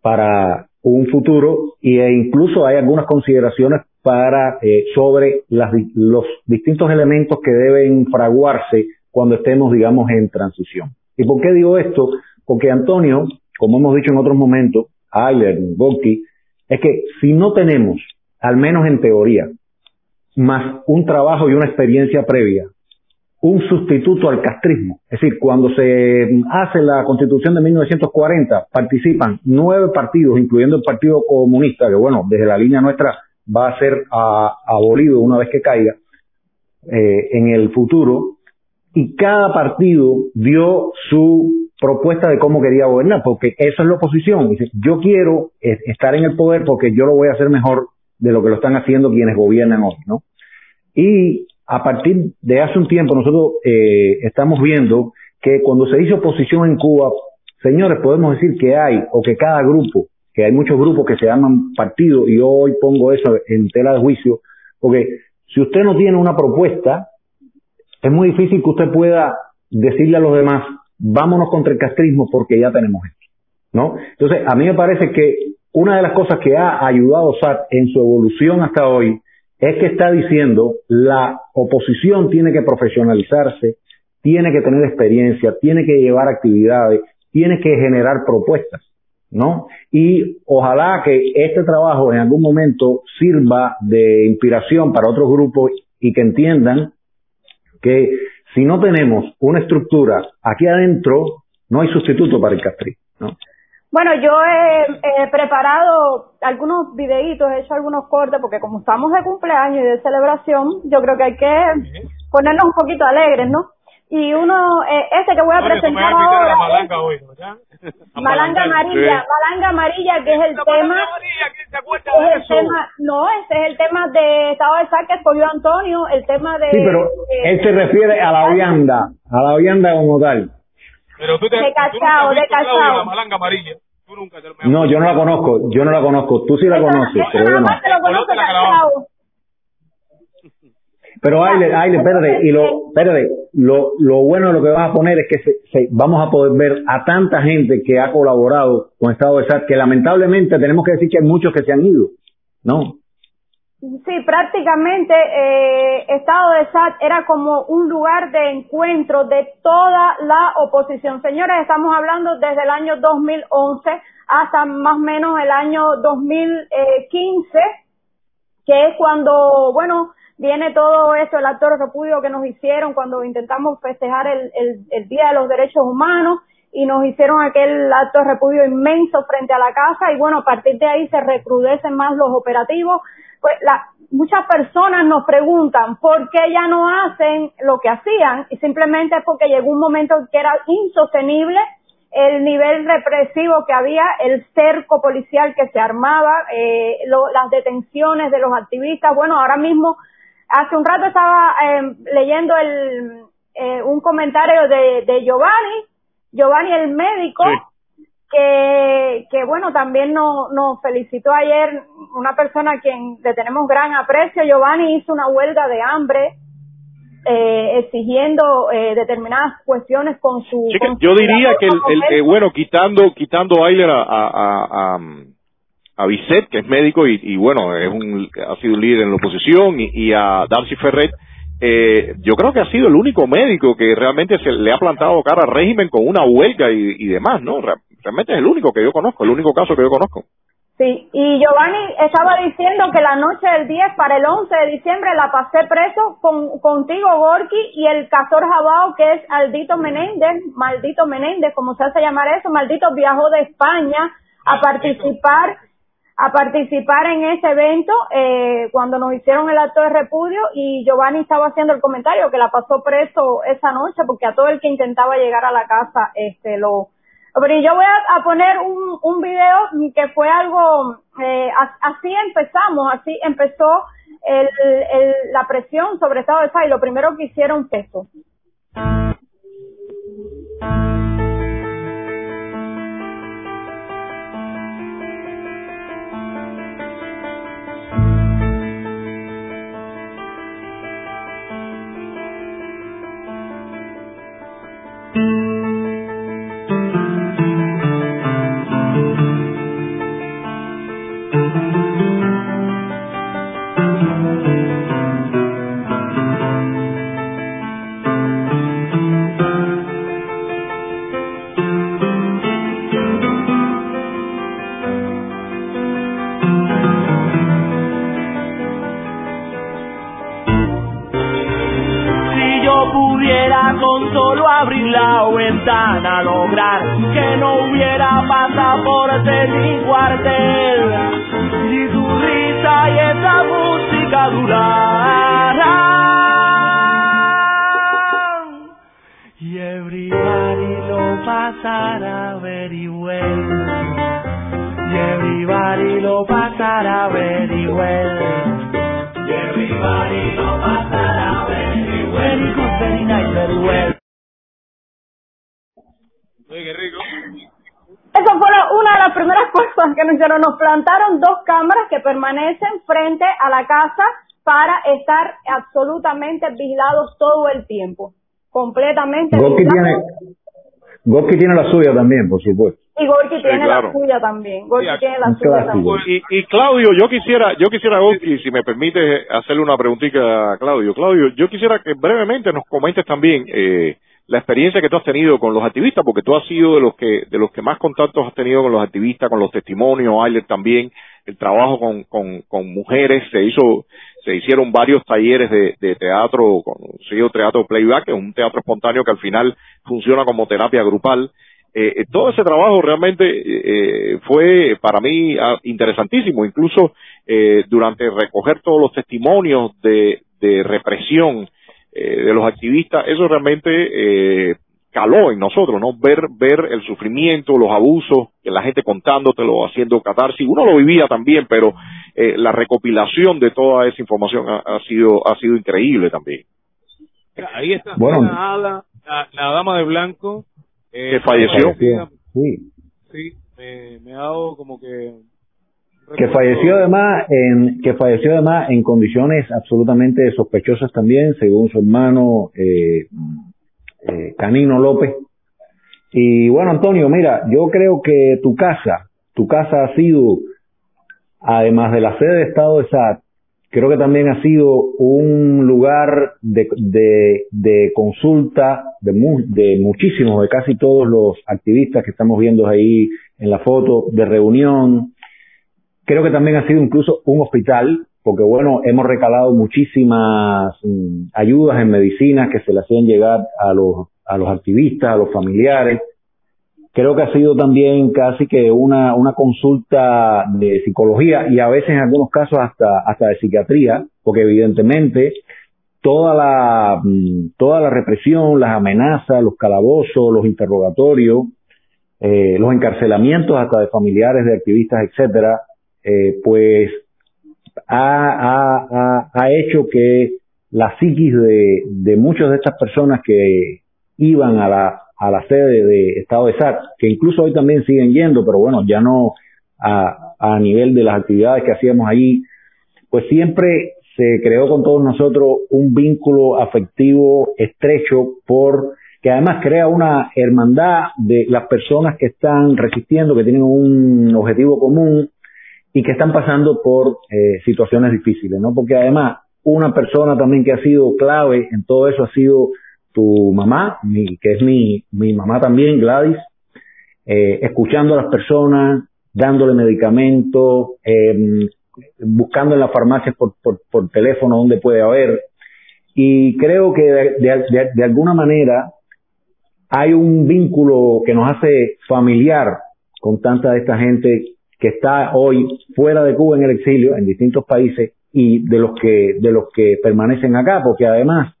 Para un futuro e incluso hay algunas consideraciones para eh, sobre las, los distintos elementos que deben fraguarse cuando estemos, digamos, en transición. ¿Y por qué digo esto? Porque Antonio, como hemos dicho en otros momentos, Ayler, Volky, es que si no tenemos al menos en teoría, más un trabajo y una experiencia previa, un sustituto al castrismo. Es decir, cuando se hace la constitución de 1940, participan nueve partidos, incluyendo el Partido Comunista, que bueno, desde la línea nuestra va a ser a, abolido una vez que caiga eh, en el futuro, y cada partido dio su propuesta de cómo quería gobernar, porque esa es la oposición. Dice, yo quiero estar en el poder porque yo lo voy a hacer mejor de lo que lo están haciendo quienes gobiernan hoy, ¿no? Y a partir de hace un tiempo nosotros eh, estamos viendo que cuando se dice oposición en Cuba, señores, podemos decir que hay, o que cada grupo, que hay muchos grupos que se llaman partidos, y yo hoy pongo eso en tela de juicio, porque si usted no tiene una propuesta, es muy difícil que usted pueda decirle a los demás, vámonos contra el castrismo porque ya tenemos esto, ¿no? Entonces, a mí me parece que una de las cosas que ha ayudado SAT en su evolución hasta hoy es que está diciendo la oposición tiene que profesionalizarse, tiene que tener experiencia, tiene que llevar actividades, tiene que generar propuestas, ¿no? Y ojalá que este trabajo en algún momento sirva de inspiración para otros grupos y que entiendan que si no tenemos una estructura aquí adentro, no hay sustituto para el castrismo, ¿no? Bueno, yo he, preparado algunos videitos, he hecho algunos cortes, porque como estamos de cumpleaños y de celebración, yo creo que hay que ponernos un poquito alegres, ¿no? Y uno, eh, este que voy a presentar ahora... malanga hoy, Malanga amarilla, malanga amarilla, que es el tema... es el tema, no, ese es el tema de Estado de Sal que escogió Antonio, el tema de... Sí, pero él se refiere a la vianda, a la vianda como tal. Pero tú te, de cachao, tú de cachao. la malanga amarilla. Tú nunca te No, yo no la conozco, yo no la conozco. Tú sí la conoces, pero yo no. Lo conozco, cachao. Pero Aile, Aile, espérate, y lo, espérate, lo, lo bueno de lo que vas a poner es que se, se- vamos a poder ver a tanta gente que ha colaborado con Estado de SAT, que lamentablemente tenemos que decir que hay muchos que se han ido, ¿no? Sí, prácticamente eh, Estado de SAT era como un lugar de encuentro de toda la oposición. Señores, estamos hablando desde el año 2011 hasta más o menos el año 2015, que es cuando, bueno, viene todo eso, el acto de repudio que nos hicieron cuando intentamos festejar el, el, el Día de los Derechos Humanos y nos hicieron aquel acto de repudio inmenso frente a la casa y bueno, a partir de ahí se recrudecen más los operativos. Pues la, muchas personas nos preguntan por qué ya no hacen lo que hacían y simplemente es porque llegó un momento que era insostenible el nivel represivo que había, el cerco policial que se armaba, eh, lo- las detenciones de los activistas. Bueno, ahora mismo, hace un rato estaba eh, leyendo el, eh, un comentario de, de Giovanni, Giovanni el médico, que, que bueno, también nos, nos felicitó ayer una persona a quien le tenemos gran aprecio. Giovanni hizo una huelga de hambre eh, exigiendo eh, determinadas cuestiones con su... Sí, que con yo su diría que el, el- eh, bueno, quitando quitando a Ayler a, a, a, a, a Bisset, que es médico y, y bueno, es un, ha sido un líder en la oposición, y, y a Darcy Ferret, eh, yo creo que ha sido el único médico que realmente se le ha plantado cara al régimen con una huelga y, y demás, ¿no? Re- realmente es el único que yo conozco, el único caso que yo conozco. Sí, y Giovanni estaba diciendo que la noche del 10 para el 11 de diciembre la pasé preso con, contigo, Gorky, y el castor Jabao, que es Aldito Menéndez, maldito Menéndez, como se hace llamar eso, maldito viajó de España a participar a participar en ese evento eh, cuando nos hicieron el acto de repudio y Giovanni estaba haciendo el comentario que la pasó preso esa noche porque a todo el que intentaba llegar a la casa este lo pero yo voy a, poner un, un video que fue algo, eh, as- así empezamos, así empezó el, la presión sobre Estado de SAT y lo primero que hicieron fue eso. Si permanecen frente a la casa para estar absolutamente vigilados todo el tiempo. Completamente Gorky tiene, vigilados. Gorky tiene la suya también, por supuesto. Y Gorky Sí, tiene claro. la suya también. Gorky Sí, tiene la suya clásico. también. Y, y Claudio, yo quisiera, yo quisiera, Gorky, si me permite hacerle una preguntita a Claudio. Claudio, yo quisiera que brevemente nos comentes también eh, la experiencia que tú has tenido con los activistas, porque tú has sido de los que, de los que más contactos has tenido con los activistas, con los testimonios, Ayler también, el trabajo con, con, con mujeres, se hizo, se hicieron varios talleres de, de teatro, conocido teatro playback, que es un teatro espontáneo que al final funciona como terapia grupal. Eh, eh, todo ese trabajo realmente eh, fue para mí ah, interesantísimo, incluso eh, durante recoger todos los testimonios de, de represión eh, de los activistas, eso realmente eh, caló en nosotros, ¿no? Ver, ver el sufrimiento, los abusos, que la gente contándotelo, haciendo catarsis, uno lo vivía también, pero eh, la recopilación de toda esa información ha, ha sido, ha sido increíble también. Ahí está Bueno. la, Ada, la, la dama de blanco. eh, Que falleció. Sí, me, me ha dado como que que falleció además en que falleció además en condiciones absolutamente sospechosas también según su hermano eh, eh, Canino López. Y bueno Antonio mira yo creo que tu casa tu casa ha sido además de la sede de Estado de SAT creo que también ha sido un lugar de, de, consulta de, de muchísimos de casi todos los activistas que estamos viendo ahí en la foto de reunión. Creo que también ha sido incluso un hospital, porque bueno, hemos recalado muchísimas mm, ayudas en medicinas que se le hacían llegar a los, a los activistas, a los familiares. Creo que ha sido también casi que una, una consulta de psicología y a veces en algunos casos hasta, hasta de psiquiatría, porque evidentemente toda la, mm, toda la represión, las amenazas, los calabozos, los interrogatorios, eh, los encarcelamientos hasta de familiares de activistas, etcétera, eh, pues ha, hecho que la psiquis de, de muchas de estas personas que iban a la, a la sede de Estado de SAT, que incluso hoy también siguen yendo, pero bueno, ya no a, a nivel de las actividades que hacíamos allí, pues siempre se creó con todos nosotros un vínculo afectivo estrecho por que además crea una hermandad de las personas que están resistiendo, que tienen un objetivo común y que están pasando por eh, situaciones difíciles, ¿no? Porque además una persona también que ha sido clave en todo eso ha sido tu mamá, mi, que es mi, mi mamá también, Gladys, eh, escuchando a las personas, dándole medicamentos, eh, buscando en las farmacias por, por, por, teléfono donde puede haber. Y creo que de, de alguna manera hay un vínculo que nos hace familiar con tanta de esta gente que está hoy fuera de Cuba en el exilio en distintos países y de los que de los que permanecen acá porque además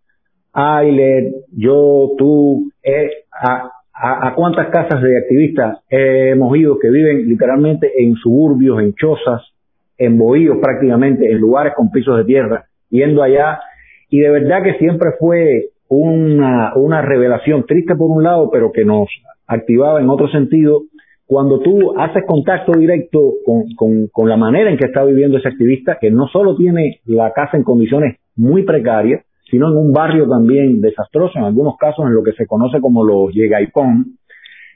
Ailer, yo, tú, eh, a, a, cuántas casas de activistas hemos ido que viven literalmente en suburbios, en chozas, en bohíos prácticamente, en lugares con pisos de tierra, yendo allá y de verdad que siempre fue una, una revelación triste por un lado, pero que nos activaba en otro sentido cuando tú haces contacto directo con, con, la manera en que está viviendo ese activista, que no solo tiene la casa en condiciones muy precarias, sino en un barrio también desastroso, en algunos casos en lo que se conoce como los llegaipón.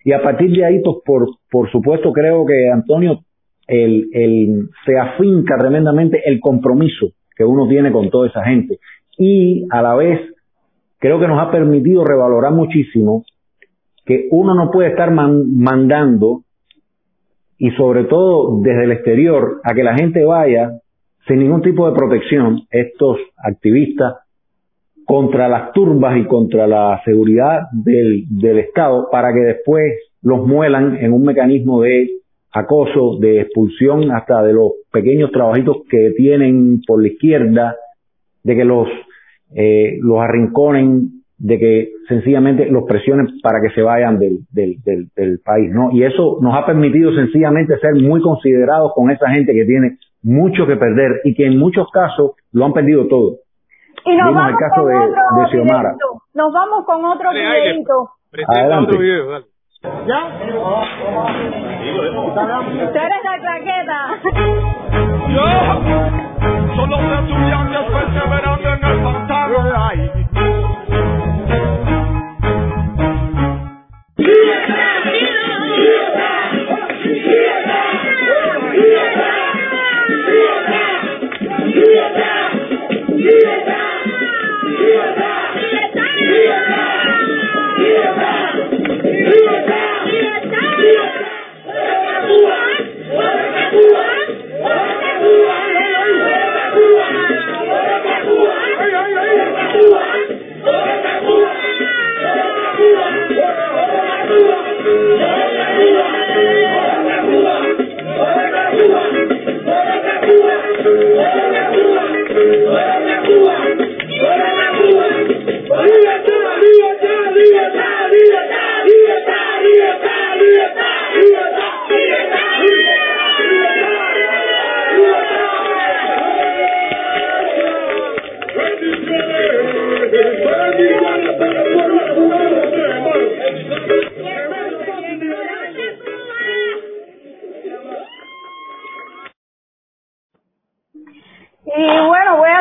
Y a partir de ahí, pues por, por supuesto, creo que Antonio, el, el, se afinca tremendamente el compromiso que uno tiene con toda esa gente. Y a la vez, creo que nos ha permitido revalorar muchísimo que uno no puede estar mandando y sobre todo desde el exterior a que la gente vaya sin ningún tipo de protección, estos activistas, contra las turbas y contra la seguridad del, del Estado para que después los muelan en un mecanismo de acoso, de expulsión hasta de los pequeños trabajitos que tienen por la izquierda, de que los, eh, los arrinconen de que sencillamente los presionen para que se vayan del, del, del, del, país, ¿no? Y eso nos ha permitido sencillamente ser muy considerados con esa gente que tiene mucho que perder y que en muchos casos lo han perdido todo. Y nos vamos el caso con de, otro de Xiomara. Nos vamos con otro videito. Adelante. Otro video, dale. ¿Ya? Tú eres la claqueta. Yo, solo un estudiante perseverando en el pantano. Cuba! ¡Viva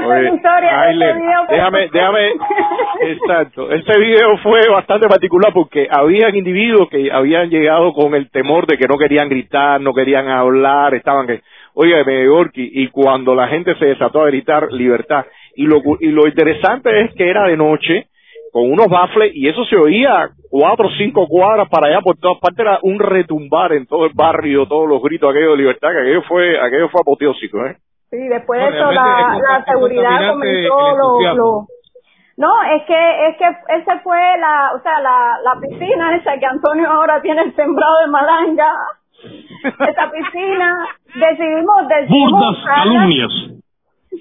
pues, déjame, déjame, exacto. Este video fue bastante particular porque habían individuos que habían llegado con el temor de que no querían gritar, no querían hablar, estaban que, oiga, y cuando la gente se desató a gritar libertad, y lo, y lo interesante es que era de noche, con unos bafles, y eso se oía cuatro o cinco cuadras para allá por todas partes, era un retumbar en todo el barrio, todos los gritos aquello de libertad, que aquello fue, aquello fue apoteósico, ¿eh? Sí, después de eso la, la seguridad comenzó lo, No, es que es que ese fue la, o sea, la, la piscina esa que Antonio ahora tiene el sembrado de malanga. esa piscina decidimos decidimos calumnias.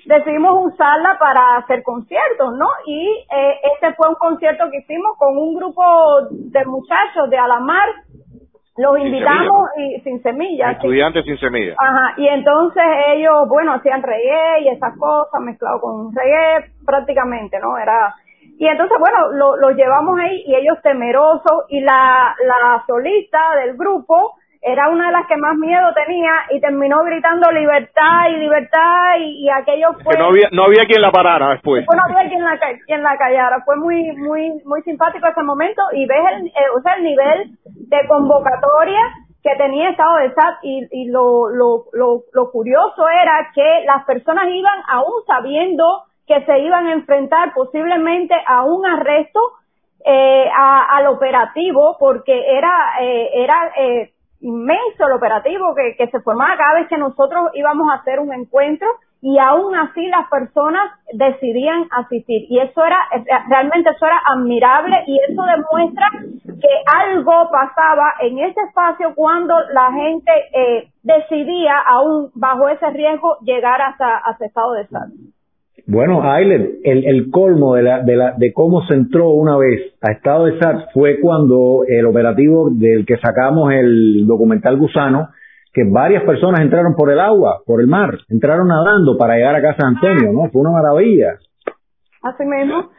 Decidimos usarla para hacer conciertos, ¿no? Y eh, este fue un concierto que hicimos con un grupo de muchachos de Alamar los invitamos y sin semillas. Estudiantes sin semillas. Ajá, y entonces ellos, bueno, hacían reggae y esas cosas mezclado con reggae prácticamente, ¿no? Era y entonces, bueno, lo, los llevamos ahí y ellos temerosos y la, la solista del grupo era una de las que más miedo tenía y terminó gritando libertad y libertad y, aquello fue... Que no había, no había quien la parara después. no había quien la, quien la callara. Fue muy, muy, muy simpático ese momento y ves el, o sea, el nivel de convocatoria que tenía Estado de SAT y, y lo, lo, lo, lo curioso era que las personas iban aún sabiendo que se iban a enfrentar posiblemente a un arresto eh, a, al operativo porque era eh, era eh, inmenso el operativo que, que se formaba cada vez que nosotros íbamos a hacer un encuentro y aún así las personas decidían asistir y eso era realmente eso era admirable y eso demuestra que algo pasaba en ese espacio cuando la gente eh, decidía aún bajo ese riesgo llegar hasta, hasta estado de salud. Bueno, Ailer, el, el colmo de, la, de, la, de cómo se entró una vez a estado de SAT fue cuando el operativo del que sacamos el documental Gusano, que varias personas entraron por el agua, por el mar, entraron nadando para llegar a Casa Antonio, ¿no? Fue una maravilla. Así mismo.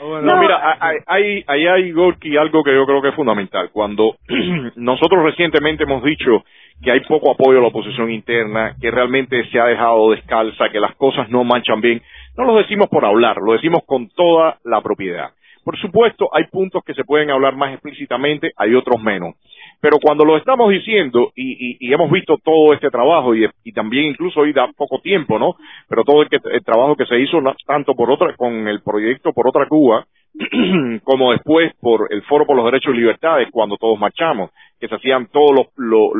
No, mira, hay, hay, hay, Gorky, algo que yo creo que es fundamental. Cuando nosotros recientemente hemos dicho que hay poco apoyo a la oposición interna, que realmente se ha dejado descalza, que las cosas no manchan bien, no lo decimos por hablar, lo decimos con toda la propiedad. Por supuesto, hay puntos que se pueden hablar más explícitamente, hay otros menos. Pero cuando lo estamos diciendo y, y, hemos visto todo este trabajo y, también incluso hoy da poco tiempo, ¿no? Pero todo el, el trabajo que se hizo tanto por otra con el proyecto por otra Cuba como después por el Foro por los Derechos y Libertades cuando todos marchamos, que se hacían todos los,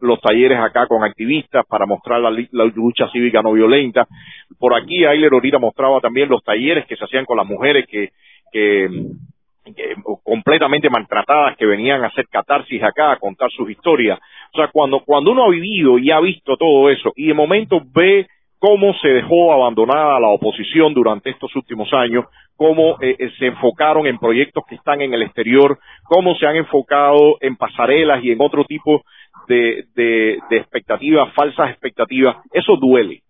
los talleres acá con activistas para mostrar la, lucha cívica no violenta. Por aquí Ailer ahorita mostraba también los talleres que se hacían con las mujeres que, que completamente maltratadas que venían a hacer catarsis acá, a contar sus historias. O sea, cuando, cuando uno ha vivido y ha visto todo eso y de momento ve cómo se dejó abandonada la oposición durante estos últimos años, cómo eh, eh, se enfocaron en proyectos que están en el exterior, cómo se han enfocado en pasarelas y en otro tipo de, de, de expectativas, falsas expectativas, eso duele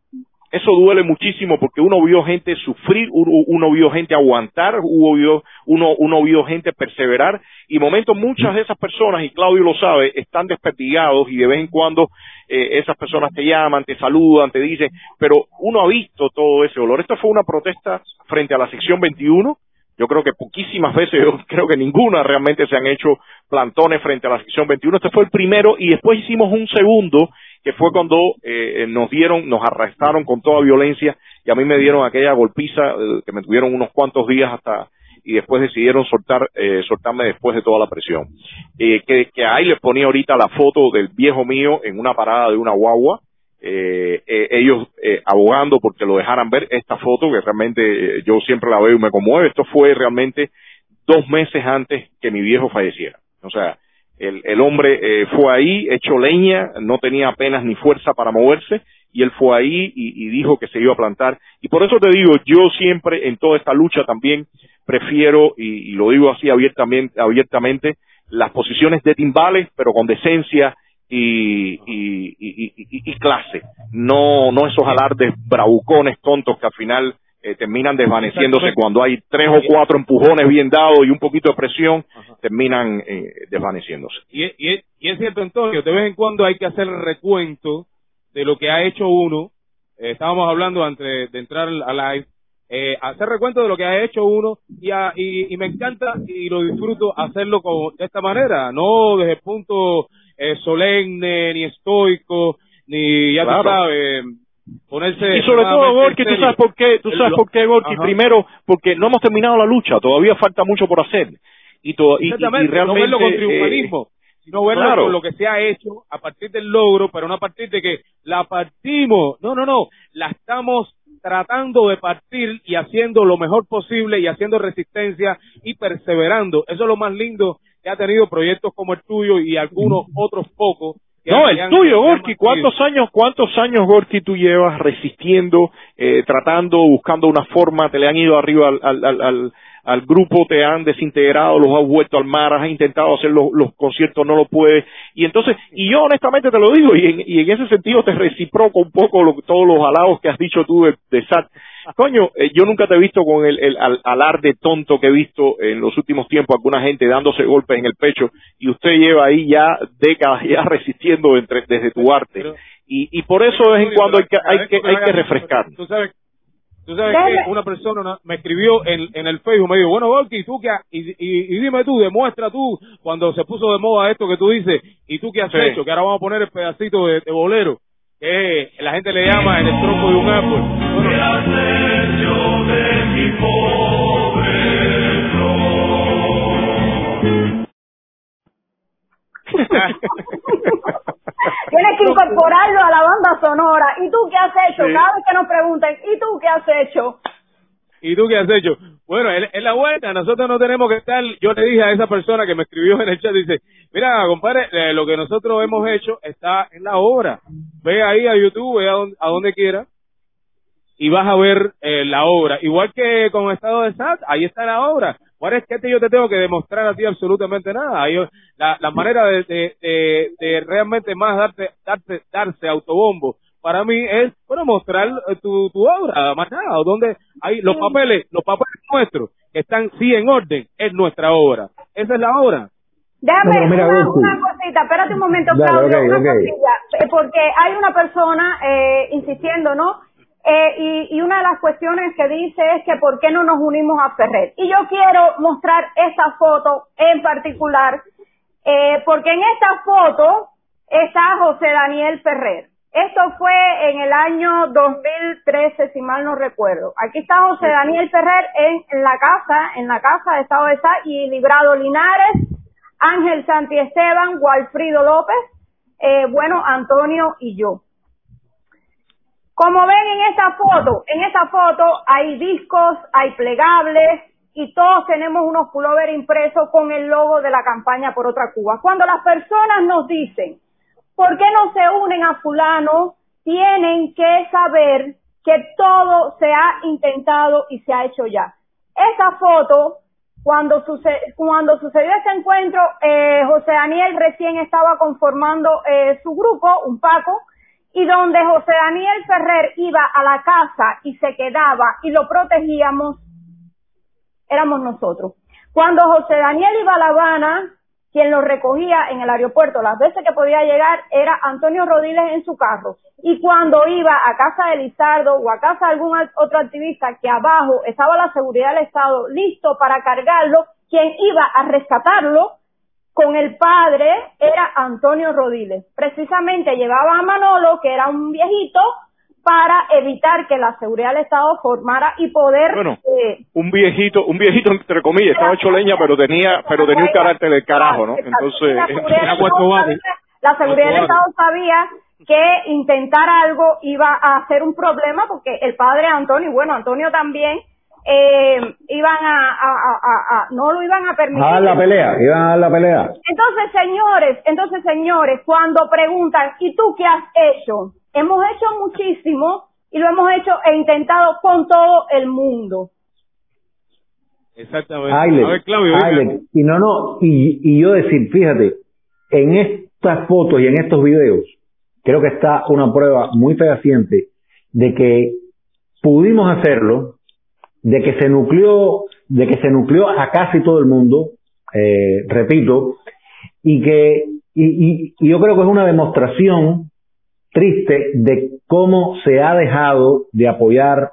eso duele muchísimo porque uno vio gente sufrir, uno, vio gente aguantar, uno, uno, uno vio gente perseverar y momentos muchas de esas personas, y Claudio lo sabe, están desperdigados y de vez en cuando eh, esas personas te llaman, te saludan, te dicen, pero uno ha visto todo ese dolor. Esto fue una protesta frente a la sección 21, yo creo que poquísimas veces, yo creo que ninguna realmente se han hecho plantones frente a la sección 21. Este fue el primero y después hicimos un segundo que fue cuando eh, nos dieron, nos arrestaron con toda violencia y a mí me dieron aquella golpiza eh, que me tuvieron unos cuantos días hasta y después decidieron soltar eh, soltarme después de toda la presión. Eh, que, ahí les ponía ahorita la foto del viejo mío en una parada de una guagua, eh, eh, ellos eh, abogando porque lo dejaran ver esta foto que realmente yo siempre la veo y me conmueve. Esto fue realmente dos meses antes que mi viejo falleciera. O sea, el, hombre eh, fue ahí, hecho leña, no tenía apenas ni fuerza para moverse, y él fue ahí y, dijo que se iba a plantar. Y por eso te digo, yo siempre en toda esta lucha también prefiero, y, lo digo así abiertamente, abiertamente, las posiciones de timbales, pero con decencia y, y, clase. No, no esos alardes bravucones tontos que al final eh, terminan desvaneciéndose cuando hay tres o cuatro empujones bien dados y un poquito de presión, terminan eh, desvaneciéndose. Y, y, y, es cierto, Antonio, de vez en cuando hay que hacer recuento de lo que ha hecho uno eh, estábamos hablando antes de entrar a live, eh, hacer recuento de lo que ha hecho uno y, a- y, y me encanta y lo disfruto hacerlo con, de esta manera, no desde el punto eh, solemne, ni estoico, ni ya Claro. tú sabes, ponerse... Y sobre todo, Gorky, tú sabes por qué, tú sabes por qué, Gorky, Ajá. primero, porque no hemos terminado la lucha, todavía falta mucho por hacer. Y, to- y, y- y realmente... no verlo con eh, triunfalismo, sino verlo claro. con lo que se ha hecho a partir del logro, pero no a partir de que la partimos. No, no, no, la estamos tratando de partir y haciendo lo mejor posible y haciendo resistencia y perseverando. Eso es lo más lindo que ha tenido proyectos como el tuyo y algunos otros pocos. No, el tuyo, Gorky. ¿Cuántos años, cuántos años, Gorky, tú llevas resistiendo, eh, tratando, buscando una forma? Te le han ido arriba al, al, al, al- grupo, te han desintegrado, los has vuelto al mar, has intentado hacer los, los conciertos, no lo puedes. Y entonces, y yo honestamente te lo digo, y en, y en ese sentido te reciproco un poco lo- todos los halagos que has dicho tú de, de Sat. Coño, eh, yo nunca te he visto con el, el al- alarde tonto que he visto en los últimos tiempos, alguna gente dándose golpes en el pecho, y usted lleva ahí ya décadas ya resistiendo entre- desde tu arte. Pero- Y, y por eso de vez en cuando hay que, hay que, hay que refrescar. Tú sabes, tú sabes Dale. que una persona na- me escribió en, en el Facebook, me dijo, bueno, Volky, ¿tú qué ha- y, y, y dime tú, demuestra tú, cuando se puso de moda esto que tú dices, y tú qué has Sí. hecho, que ahora vamos a poner el pedacito de, de bolero, que la gente le llama en el tronco de un árbol. Bueno, Tienes que incorporarlo a la banda sonora. ¿Y tú qué has hecho? Sí. Cada vez que nos pregunten, ¿y tú qué has hecho? ¿Y tú qué has hecho? Bueno, es, es la vuelta, nosotros no tenemos que estar, yo le dije a esa persona que me escribió en el chat, dice, mira, compadre, eh, lo que nosotros hemos hecho está en la obra. Ve ahí a YouTube, ve a donde, a donde quiera, y vas a ver eh, la obra. Igual que con Estado de SAT, ahí está la obra. Ahora es que yo te tengo que demostrar a ti absolutamente nada. Ahí, la, la manera de, de, de, de realmente más darte, darte, darse autobombo para mí es bueno mostrar eh, tu, tu obra, más nada, o donde hay los papeles, los papeles nuestros que están sí en orden, es nuestra obra. Esa es la obra. Déjame No, mira, una, cosita, espérate un momento, Claudio, ok, una ok. cosilla, eh, porque hay una persona eh, insistiendo, ¿no? Eh, y, y una de las cuestiones que dice es que por qué no nos unimos a Ferrer. Y yo quiero mostrar esta foto en particular, eh, porque en esta foto está José Daniel Ferrer. Esto fue en el año 2013, si mal no recuerdo. Aquí está José Daniel Ferrer en, la casa, en la casa de Estado de Sá y Librado Linares, Ángel Santi Esteban, Walfrido López, eh, bueno, Antonio y yo. Como ven en esta foto, en esta foto hay discos, hay plegables y todos tenemos unos pullover impresos con el logo de la campaña por otra Cuba. Cuando las personas nos dicen, ¿por qué no se unen a fulano? Tienen que saber que todo se ha intentado y se ha hecho ya. Esa foto, cuando, suce- cuando sucedió este encuentro, eh, José Daniel recién estaba conformando eh, su grupo, un Paco, y donde José Daniel Ferrer iba a la casa y se quedaba y lo protegíamos, éramos nosotros. Cuando José Daniel iba a La Habana, quien lo recogía en el aeropuerto las veces que podía llegar era Antonio Rodiles en su carro. Y cuando iba a casa de Lizardo o a casa de algún al- otro activista que abajo estaba la seguridad del Estado listo para cargarlo, quien iba a rescatarlo con el padre era Antonio Rodiles. Precisamente llevaba a Manolo, que era un viejito, para evitar que la seguridad del Estado formara y poder Bueno, eh, un viejito, un viejito entre comillas, estaba hecho leña, pero tenía, pero tenía un carácter del carajo, ¿no? Entonces, la seguridad, del Era cuatro Estado la seguridad del Estado sabía que intentar algo iba a ser un problema porque el padre Antonio, y bueno, Antonio también, eh, iban a, a, a- a- a- no lo iban a permitir. A dar la pelea, iban a dar la pelea. Entonces, señores, entonces, señores, cuando preguntan, ¿y tú qué has hecho? Hemos hecho muchísimo y lo hemos hecho e intentado con todo el mundo. Exactamente. Aile, a ver, Claudio, Aile, y no, no, y, y yo decir, fíjate, en estas fotos y en estos videos, creo que está una prueba muy fehaciente de que pudimos hacerlo, de que se nucleó, de que se nucleó a casi todo el mundo, eh, repito, y que, y, y- y yo creo que es una demostración triste de cómo se ha dejado de apoyar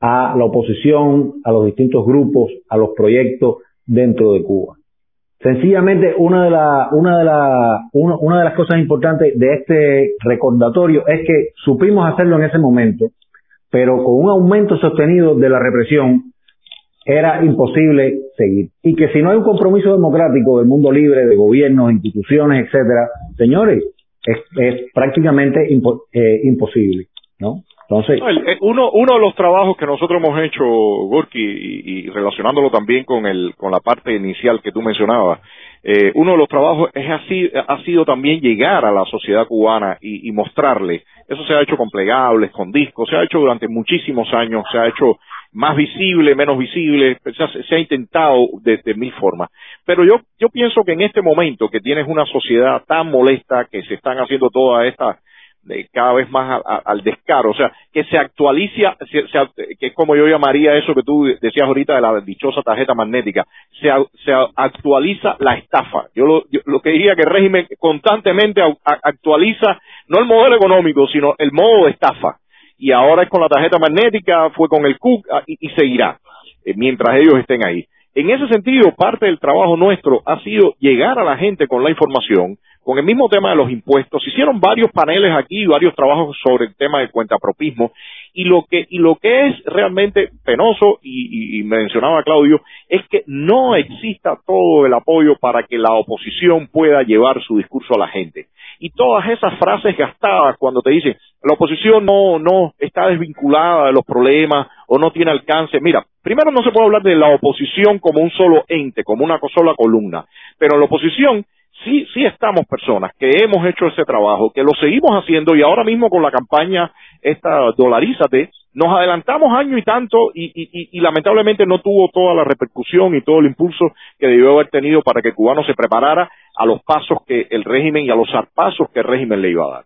a la oposición, a los distintos grupos, a los proyectos dentro de Cuba. Sencillamente, una de, la, una, de la, una, de las cosas importantes de este recordatorio es que supimos hacerlo en ese momento, pero con un aumento sostenido de la represión era imposible seguir. Y que si no hay un compromiso democrático del mundo libre, de gobiernos, instituciones, etcétera, señores, es, prácticamente eh, imposible, ¿no? Entonces, eh, uno, uno de los trabajos que nosotros hemos hecho, Gorky, y, relacionándolo también con, el, con la parte inicial que tú mencionabas, eh, uno de los trabajos es así, ha sido también llegar a la sociedad cubana y, y, mostrarle. Eso se ha hecho con plegables, con discos, se ha hecho durante muchísimos años, se ha hecho más visible, menos visible, se, se ha intentado de, de, mil formas. Pero yo, yo pienso que en este momento que tienes una sociedad tan molesta, que se están haciendo todas estas de cada vez más al descaro, o sea, que se actualiza, que es como yo llamaría eso que tú decías ahorita de la dichosa tarjeta magnética, se, se actualiza la estafa. Yo lo, lo que diría que el régimen constantemente actualiza no el modelo económico, sino el modo de estafa. Y ahora es con la tarjeta magnética, fue con el CUC ah, y, seguirá, eh, mientras ellos estén ahí. En ese sentido, parte del trabajo nuestro ha sido llegar a la gente con la información, con el mismo tema de los impuestos. Hicieron varios paneles aquí, varios trabajos sobre el tema del cuentapropismo y lo que y lo que es realmente penoso y, y, mencionaba Claudio es que no exista todo el apoyo para que la oposición pueda llevar su discurso a la gente y todas esas frases gastadas cuando te dicen la oposición no no está desvinculada de los problemas o no tiene alcance. Mira primero no se puede hablar de la oposición como un solo ente como una sola columna pero la oposición sí, sí estamos personas que hemos hecho ese trabajo, que lo seguimos haciendo y ahora mismo con la campaña esta Dolarízate, nos adelantamos año y tanto y, y, y, lamentablemente no tuvo toda la repercusión y todo el impulso que debió haber tenido para que el cubano se preparara a los pasos que el régimen y a los zarpazos que el régimen le iba a dar.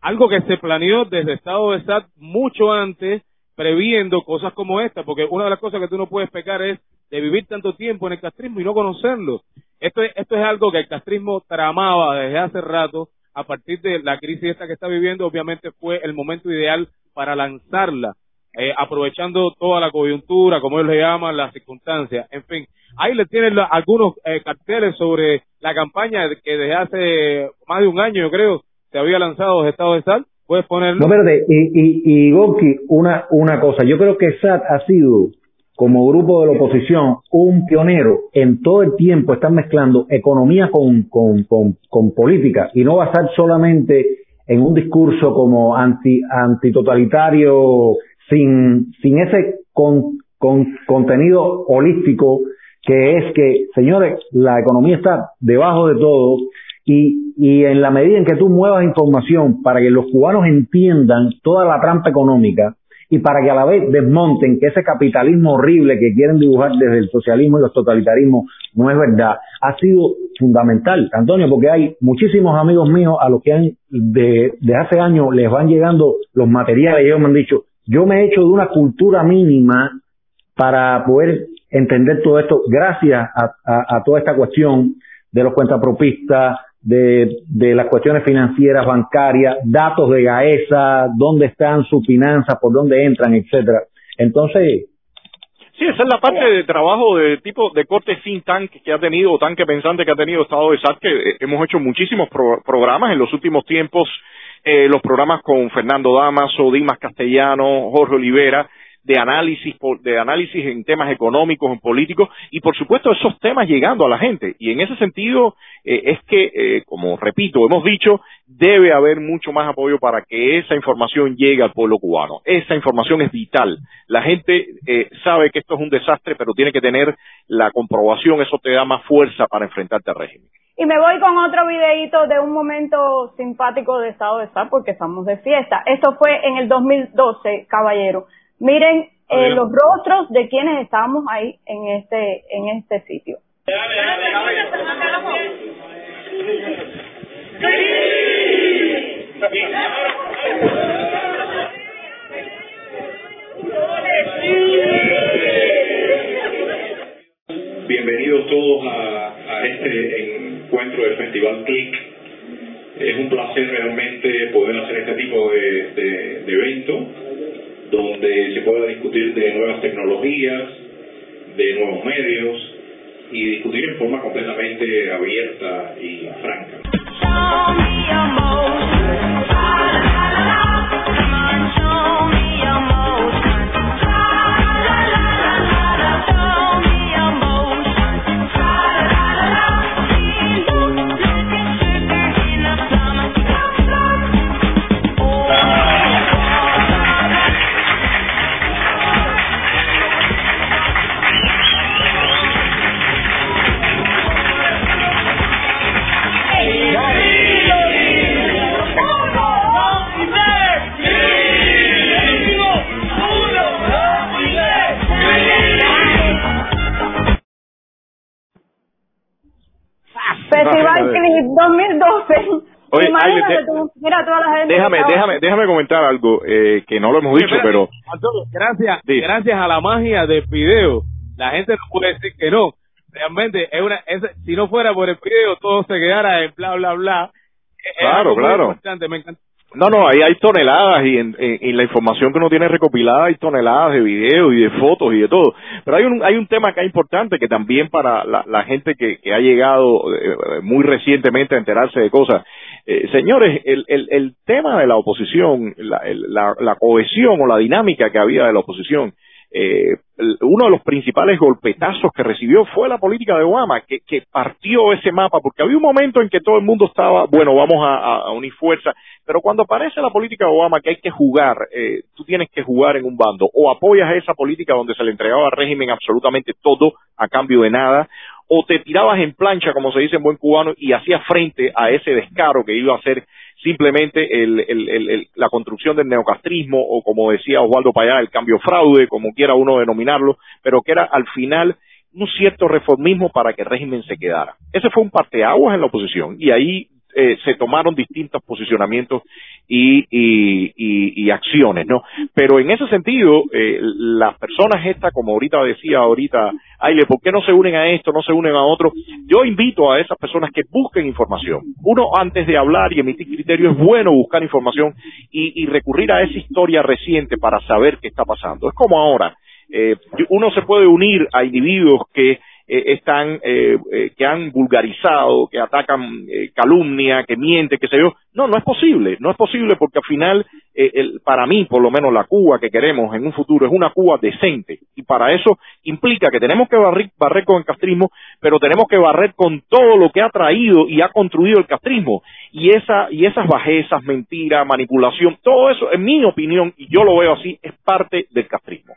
Algo que se planeó desde Estado de SAT mucho antes, previendo cosas como esta, porque una de las cosas que tú no puedes pecar es de vivir tanto tiempo en el castrismo y no conocerlo. Esto es, esto es algo que el castrismo tramaba desde hace rato. A partir de la crisis esta que está viviendo, obviamente fue el momento ideal para lanzarla, eh, aprovechando toda la coyuntura, como ellos le llaman, las circunstancias. En fin, ahí le tienen algunos eh, carteles sobre la campaña que desde hace más de un año, yo creo, se había lanzado de Estado de Sal. Puedes ponerlo. No, espérate, y, y, y Goki, una, una cosa. Yo creo que SAT ha sido como grupo de la oposición, un pionero en todo el tiempo están mezclando economía con, con, con, política y no basar solamente en un discurso como anti, antitotalitario sin, sin ese con, contenido holístico que es que, señores, la economía está debajo de todo y, y en la medida en que tú muevas información para que los cubanos entiendan toda la trampa económica, y para que a la vez desmonten que ese capitalismo horrible que quieren dibujar desde el socialismo y los totalitarismos no es verdad, ha sido fundamental, Antonio, porque hay muchísimos amigos míos a los que han, de, hace años les van llegando los materiales y ellos me han dicho, yo me he hecho de una cultura mínima para poder entender todo esto gracias a, a toda esta cuestión de los cuentapropistas, de, de las cuestiones financieras, bancarias, datos de GAESA, dónde están sus finanzas, por dónde entran, etcétera. Entonces, Sí, esa es la parte de trabajo de tipo de corte think tank que ha tenido, o tanque pensante que ha tenido Estado de SAT, que eh, hemos hecho muchísimos programas en los últimos tiempos, eh, los programas con Fernando Damaso, Dimas Castellano, Jorge Olivera, de análisis, de análisis en temas económicos, en políticos, y por supuesto esos temas llegando a la gente. Y en ese sentido eh, es que, eh, como repito, hemos dicho, debe haber mucho más apoyo para que esa información llegue al pueblo cubano. Esa información es vital. La gente eh, sabe que esto es un desastre, pero tiene que tener la comprobación, eso te da más fuerza para enfrentarte al régimen. Y me voy con otro videito de un momento simpático de estado de estar porque estamos de fiesta. Esto fue en el 2012, caballero. Miren eh, los rostros de quienes estábamos ahí en este en este sitio. Bienvenidos todos a, a este encuentro del Festival CLIC Es un placer realmente poder hacer este tipo de, de, de evento donde se pueda discutir de nuevas tecnologías, de nuevos medios y discutir en forma completamente abierta y franca. Festival Clip 2012. Oye, Imagínate Aile, tú, mira toda la gente. Déjame, déjame, déjame comentar algo eh, que no lo hemos dicho, pero Antonio, gracias, Sí. gracias a la magia del video, la gente no puede decir que no. Realmente, es una, es, si no fuera por el video, todo se quedara en bla, bla, bla. Es Claro, claro. me encanta. No, no, ahí hay toneladas y en, la información que uno tiene recopilada hay toneladas de videos y de fotos y de todo. Pero hay un, hay un tema acá importante que también para la, gente que, ha llegado eh, muy recientemente a enterarse de cosas. Eh, señores, el, el, el tema de la oposición, la, la, cohesión o la dinámica que había de la oposición, eh, uno de los principales golpetazos que recibió fue la política de Obama, que, que partió ese mapa, porque había un momento en que todo el mundo estaba, bueno, vamos a, a- unir fuerzas, pero cuando aparece la política de Obama que hay que jugar, eh, tú tienes que jugar en un bando, o apoyas esa política donde se le entregaba al régimen absolutamente todo a cambio de nada, o te tirabas en plancha, como se dice en buen cubano, y hacías frente a ese descaro que iba a ser simplemente el, la construcción del neocastrismo, o como decía Osvaldo Payá, el cambio fraude, como quiera uno denominarlo, pero que era al final un cierto reformismo para que el régimen se quedara. Ese fue un parteaguas en la oposición, y ahí eh, se tomaron distintos posicionamientos y, y, acciones, ¿no? Pero en ese sentido, eh, las personas estas, como ahorita decía ahorita, Aile, ¿por qué no se unen a esto, no se unen a otro? Yo invito a esas personas que busquen información. Uno, antes de hablar y emitir criterios, es bueno buscar información y, y recurrir a esa historia reciente para saber qué está pasando. Es como ahora, eh, uno se puede unir a individuos que eh, están, eh, eh, que han vulgarizado, que atacan eh, calumnia, que miente, que sé yo. No, no es posible, no es posible porque al final, eh, el- para mí, por lo menos la Cuba que queremos en un futuro es una Cuba decente y para eso implica que tenemos que barrer, barrer con el castrismo, pero tenemos que barrer con todo lo que ha traído y ha construido el castrismo y esa y esas bajezas, mentiras, manipulación, todo eso, en mi opinión y yo lo veo así, es parte del castrismo.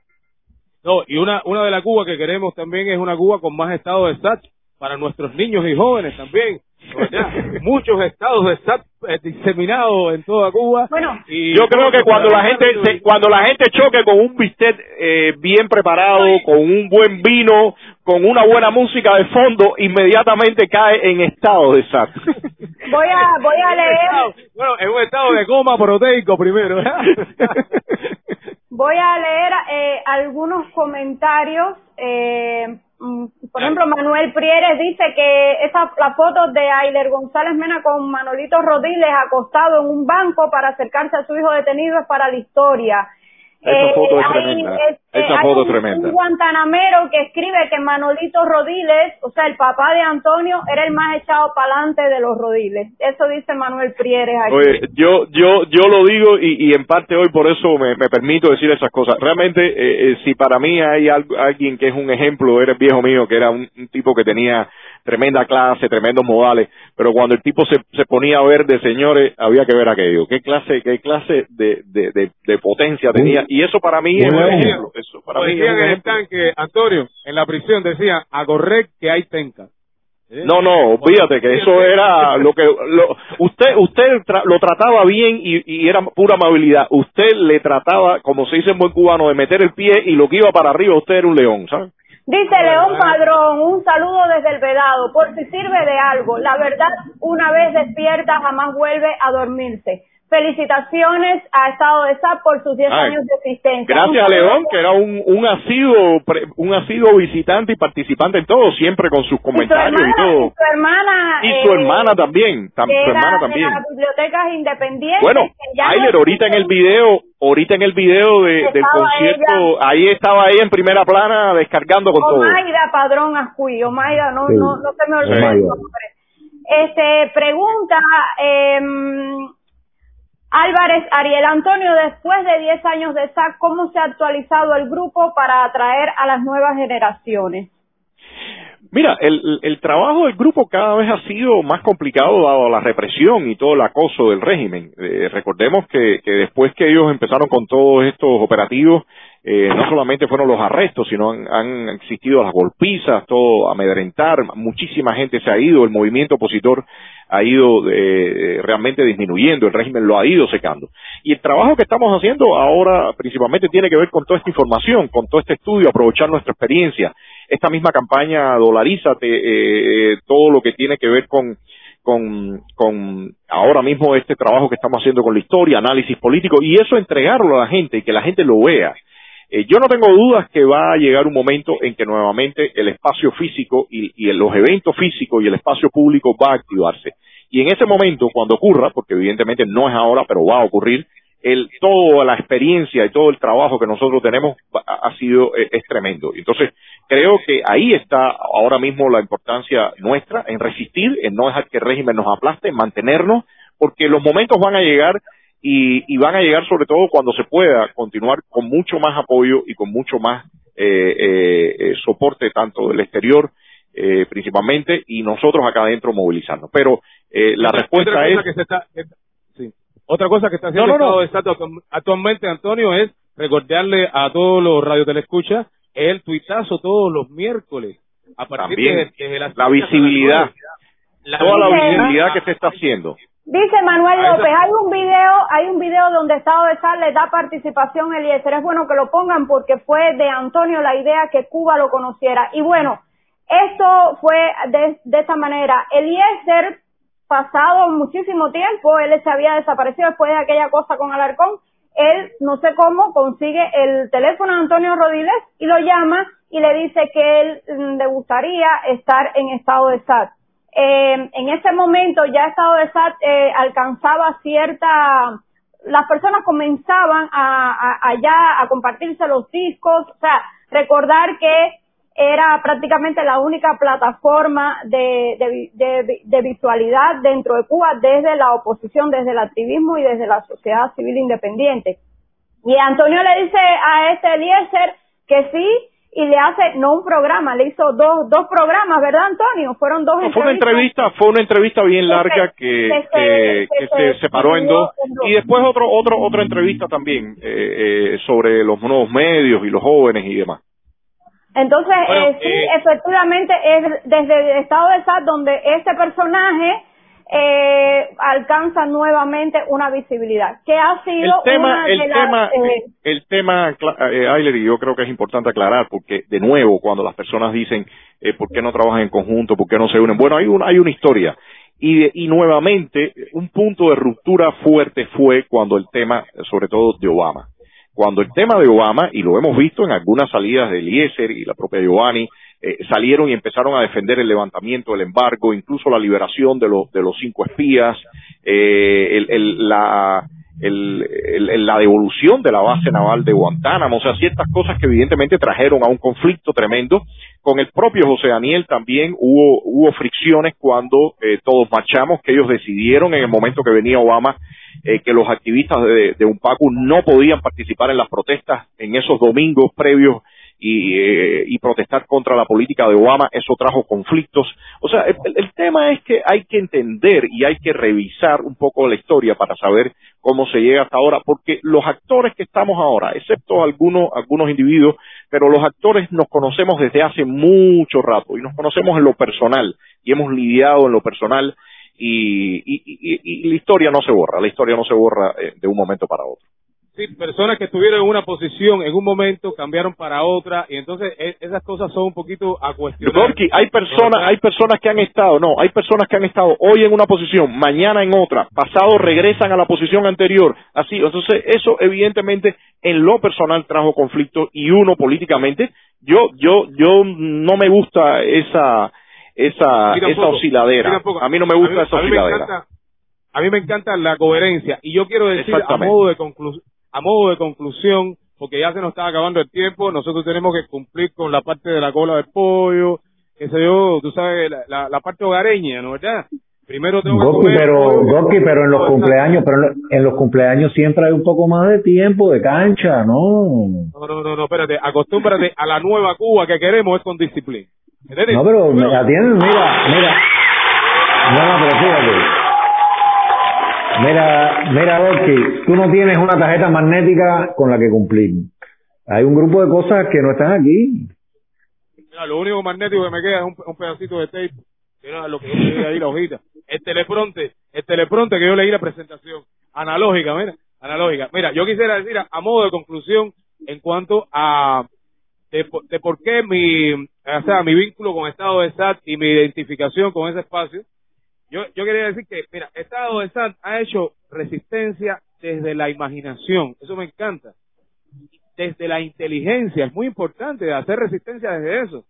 No, y una, una de las Cuba que queremos también es una Cuba con más estados de SAT para nuestros niños y jóvenes también. Muchos estados de SAT eh, diseminados en toda Cuba. Bueno, Y Yo creo que cuando la gente se- cuando la gente choque con un bistec eh, bien preparado, con un buen vino, con una buena música de fondo, inmediatamente cae en estado de SAT. voy a, voy a leer, Bueno, en un estado de coma proteico primero. voy a leer eh, algunos comentarios. Eh, mm, por ejemplo, Manuel Prieres dice que esa, la foto de Ailer González Mena con Manolito Rodiles acostado en un banco para acercarse a su hijo detenido es para la historia. Esa foto es hay, tremenda. eh, Esa hay foto es un- tremenda. Un guantanamero que escribe que Manolito Rodiles, o sea, el papá de Antonio, era el más echado para adelante de los Rodiles. Eso dice Manuel Prieres aquí. Oye, yo, yo, yo lo digo y, y en parte hoy por eso me, me permito decir esas cosas. Realmente, eh, eh, si para mí hay algo- alguien que es un ejemplo, era el viejo mío, que era un, un tipo que tenía tremenda clase, tremendos modales, pero cuando el tipo se, se ponía a ver de señores, había que ver aquello. ¿Qué clase, qué clase de, de, de, de potencia tenía? Y eso para mí es un ejemplo. Eso para mí decían en el tanque, Antonio, en la prisión decían, a correr que hay tenca. ¿Eh? No, no, olvídate que eso era lo que lo, usted usted tra- lo trataba bien y, y era pura amabilidad. Usted le trataba, como se dice en buen cubano, de meter el pie y lo que iba para arriba usted era un león, ¿sabes? Dice León Padrón, un saludo desde el Vedado, por si sirve de algo. La verdad, una vez despierta, jamás vuelve a dormirse. Felicitaciones a Estado de SAP por sus 10 años de existencia. Gracias a León, que era un, un asiduo, un asiduo visitante y participante en todo, siempre con sus comentarios y, todo. Y su hermana. Y su hermana eh, también, su hermana también. De las bibliotecas independientes. Bueno, Ayler, ahorita en el video, ahorita en el video de, del concierto, ahí estaba ella en primera plana descargando con todo. Omaida Padrón Ascuy, Omaida, no, no, no se me olvide. Este, pregunta, eh, Álvarez Ariel Antonio, después de 10 años de SAC, ¿cómo se ha actualizado el grupo para atraer a las nuevas generaciones? Mira, el, el, trabajo del grupo cada vez ha sido más complicado dado la represión y todo el acoso del régimen. Eh, recordemos que, que, después que ellos empezaron con todos estos operativos, eh, no solamente fueron los arrestos, sino han, existido las golpizas, todo amedrentar, muchísima gente se ha ido, el movimiento opositor ha ido eh, realmente disminuyendo, el régimen lo ha ido secando. Y el trabajo que estamos haciendo ahora principalmente tiene que ver con toda esta información, con todo este estudio, aprovechar nuestra experiencia. Esta misma campaña Dolarízate, eh, todo lo que tiene que ver con, con, con ahora mismo este trabajo que estamos haciendo con la historia, análisis político, y eso entregarlo a la gente y que la gente lo vea. Eh, yo no tengo dudas que va a llegar un momento en que nuevamente el espacio físico y, y, los eventos físicos y el espacio público va a activarse. Y en ese momento, cuando ocurra, porque evidentemente no es ahora, pero va a ocurrir, el, toda la experiencia y todo el trabajo que nosotros tenemos ha, sido eh, es tremendo. Entonces, creo que ahí está ahora mismo la importancia nuestra en resistir, en no dejar que el régimen nos aplaste, en mantenernos, porque los momentos van a llegar y, van a llegar sobre todo cuando se pueda continuar con mucho más apoyo y con mucho más eh, eh, eh soporte tanto del exterior eh, principalmente y nosotros acá adentro movilizarnos. Pero eh, la respuesta es... Otra cosa que está haciendo no, actualmente, Antonio, es recordarle a todos los radiotelescuchas el tuitazo todos los miércoles. A partir de, la visibilidad. toda la visibilidad que se está haciendo. Dice Manuel López, hay un video, hay un video donde Estado de Sal le da participación a Eliezer. Es bueno que lo pongan porque fue de Antonio la idea que Cuba lo conociera. Y bueno, esto fue de, de esta manera. Eliezer, pasado muchísimo tiempo, él se había desaparecido después de aquella cosa con Alarcón. Él, no sé cómo, consigue el teléfono de Antonio Rodiles y lo llama y le dice que él mm, le gustaría estar en estado de SAT eh, en ese momento ya Estado de SAT eh, alcanzaba cierta, las personas comenzaban a, a, ya a compartirse los discos, o sea, recordar que era prácticamente la única plataforma de, de, de, de, visualidad dentro de Cuba desde la oposición, desde el activismo y desde la sociedad civil independiente. Y Antonio le dice a este Eliezer que sí, y le hace, no un programa, le hizo dos, dos programas, ¿verdad, Antonio? Fueron dos Fue una entrevista, fue una entrevista bien larga que, que, se, separó en dos, y después otro, otro, otra entrevista también eh, eh, sobre los nuevos medios y los jóvenes y demás. Entonces, eh, sí, efectivamente, es desde el estado de SAT donde este personaje eh, alcanza nuevamente una visibilidad. que ha sido el tema, el tema, eh, el tema, eh, Ayler, y yo creo que es importante aclarar, porque de nuevo, cuando las personas dicen, eh, ¿por qué no trabajan en conjunto? ¿Por qué no se unen? Bueno, hay, una hay una historia. Y, y nuevamente, un punto de ruptura fuerte fue cuando el tema, sobre todo de Obama. Cuando el tema de Obama, y lo hemos visto en algunas salidas de Eliezer y la propia Giovanni, eh, salieron y empezaron a defender el levantamiento del embargo, incluso la liberación de, los de los cinco espías, eh, el, el, la, el, la devolución de la base naval de Guantánamo, o sea, ciertas cosas que evidentemente trajeron a un conflicto tremendo. Con el propio José Daniel también hubo, hubo fricciones cuando eh, todos marchamos, que ellos decidieron en el momento que venía Obama eh, que los activistas de, de UNPACU no podían participar en las protestas en esos domingos previos y, eh, y protestar contra la política de Obama, eso trajo conflictos. O sea, el, tema es que hay que entender y hay que revisar un poco la historia para saber cómo se llega hasta ahora, porque los actores que estamos ahora, excepto algunos, algunos individuos, pero los actores nos conocemos desde hace mucho rato y nos conocemos en lo personal y hemos lidiado en lo personal y, y, y, y la historia no se borra, la historia no se borra eh, de un momento para otro. Sí, personas que estuvieron en una posición en un momento cambiaron para otra y entonces e- esas cosas son un poquito a cuestionar. Gorky, hay personas, hay personas que han estado, no, hay personas que han estado hoy en una posición, mañana en otra, pasado regresan a la posición anterior, así, entonces eso evidentemente en lo personal trajo conflicto y uno políticamente, yo, yo, yo no me gusta esa, esa, esa osciladera. A mí no me gusta A mí- esa osciladera. a mí me encanta la coherencia y yo quiero decir a modo de conclu- a modo de conclusión porque ya se nos está acabando el tiempo nosotros tenemos que cumplir con la parte de la cola del pollo qué sé yo tú sabes la, la, la parte hogareña no verdad primero tengo que Goki, comer pero, pollo. Goki, pero en los cumpleaños, pero en lo- en los cumpleaños siempre hay un poco más de tiempo, de cancha, ¿no? no no no no espérate acostúmbrate a la nueva Cuba que queremos es con disciplina. No, pero me atienden, mira, mira. No, no, pero fíjate. Mira, mira, Goki, tú no tienes una tarjeta magnética con la que cumplir. Hay un grupo de cosas que no están aquí. Mira, lo único magnético que me queda es un, pedacito de tape, era lo que yo leí ahí la hojita. El telepronte, el telepronte que yo leí la presentación. Analógica, mira, analógica. Mira, yo quisiera decir a, modo de conclusión en cuanto a de, de por qué mi, o sea, mi vínculo con Estado de SAT y mi identificación con ese espacio. Yo, yo quería decir que, mira, Estado de SAT ha hecho resistencia desde la imaginación. Eso me encanta desde la inteligencia, es muy importante hacer resistencia desde eso.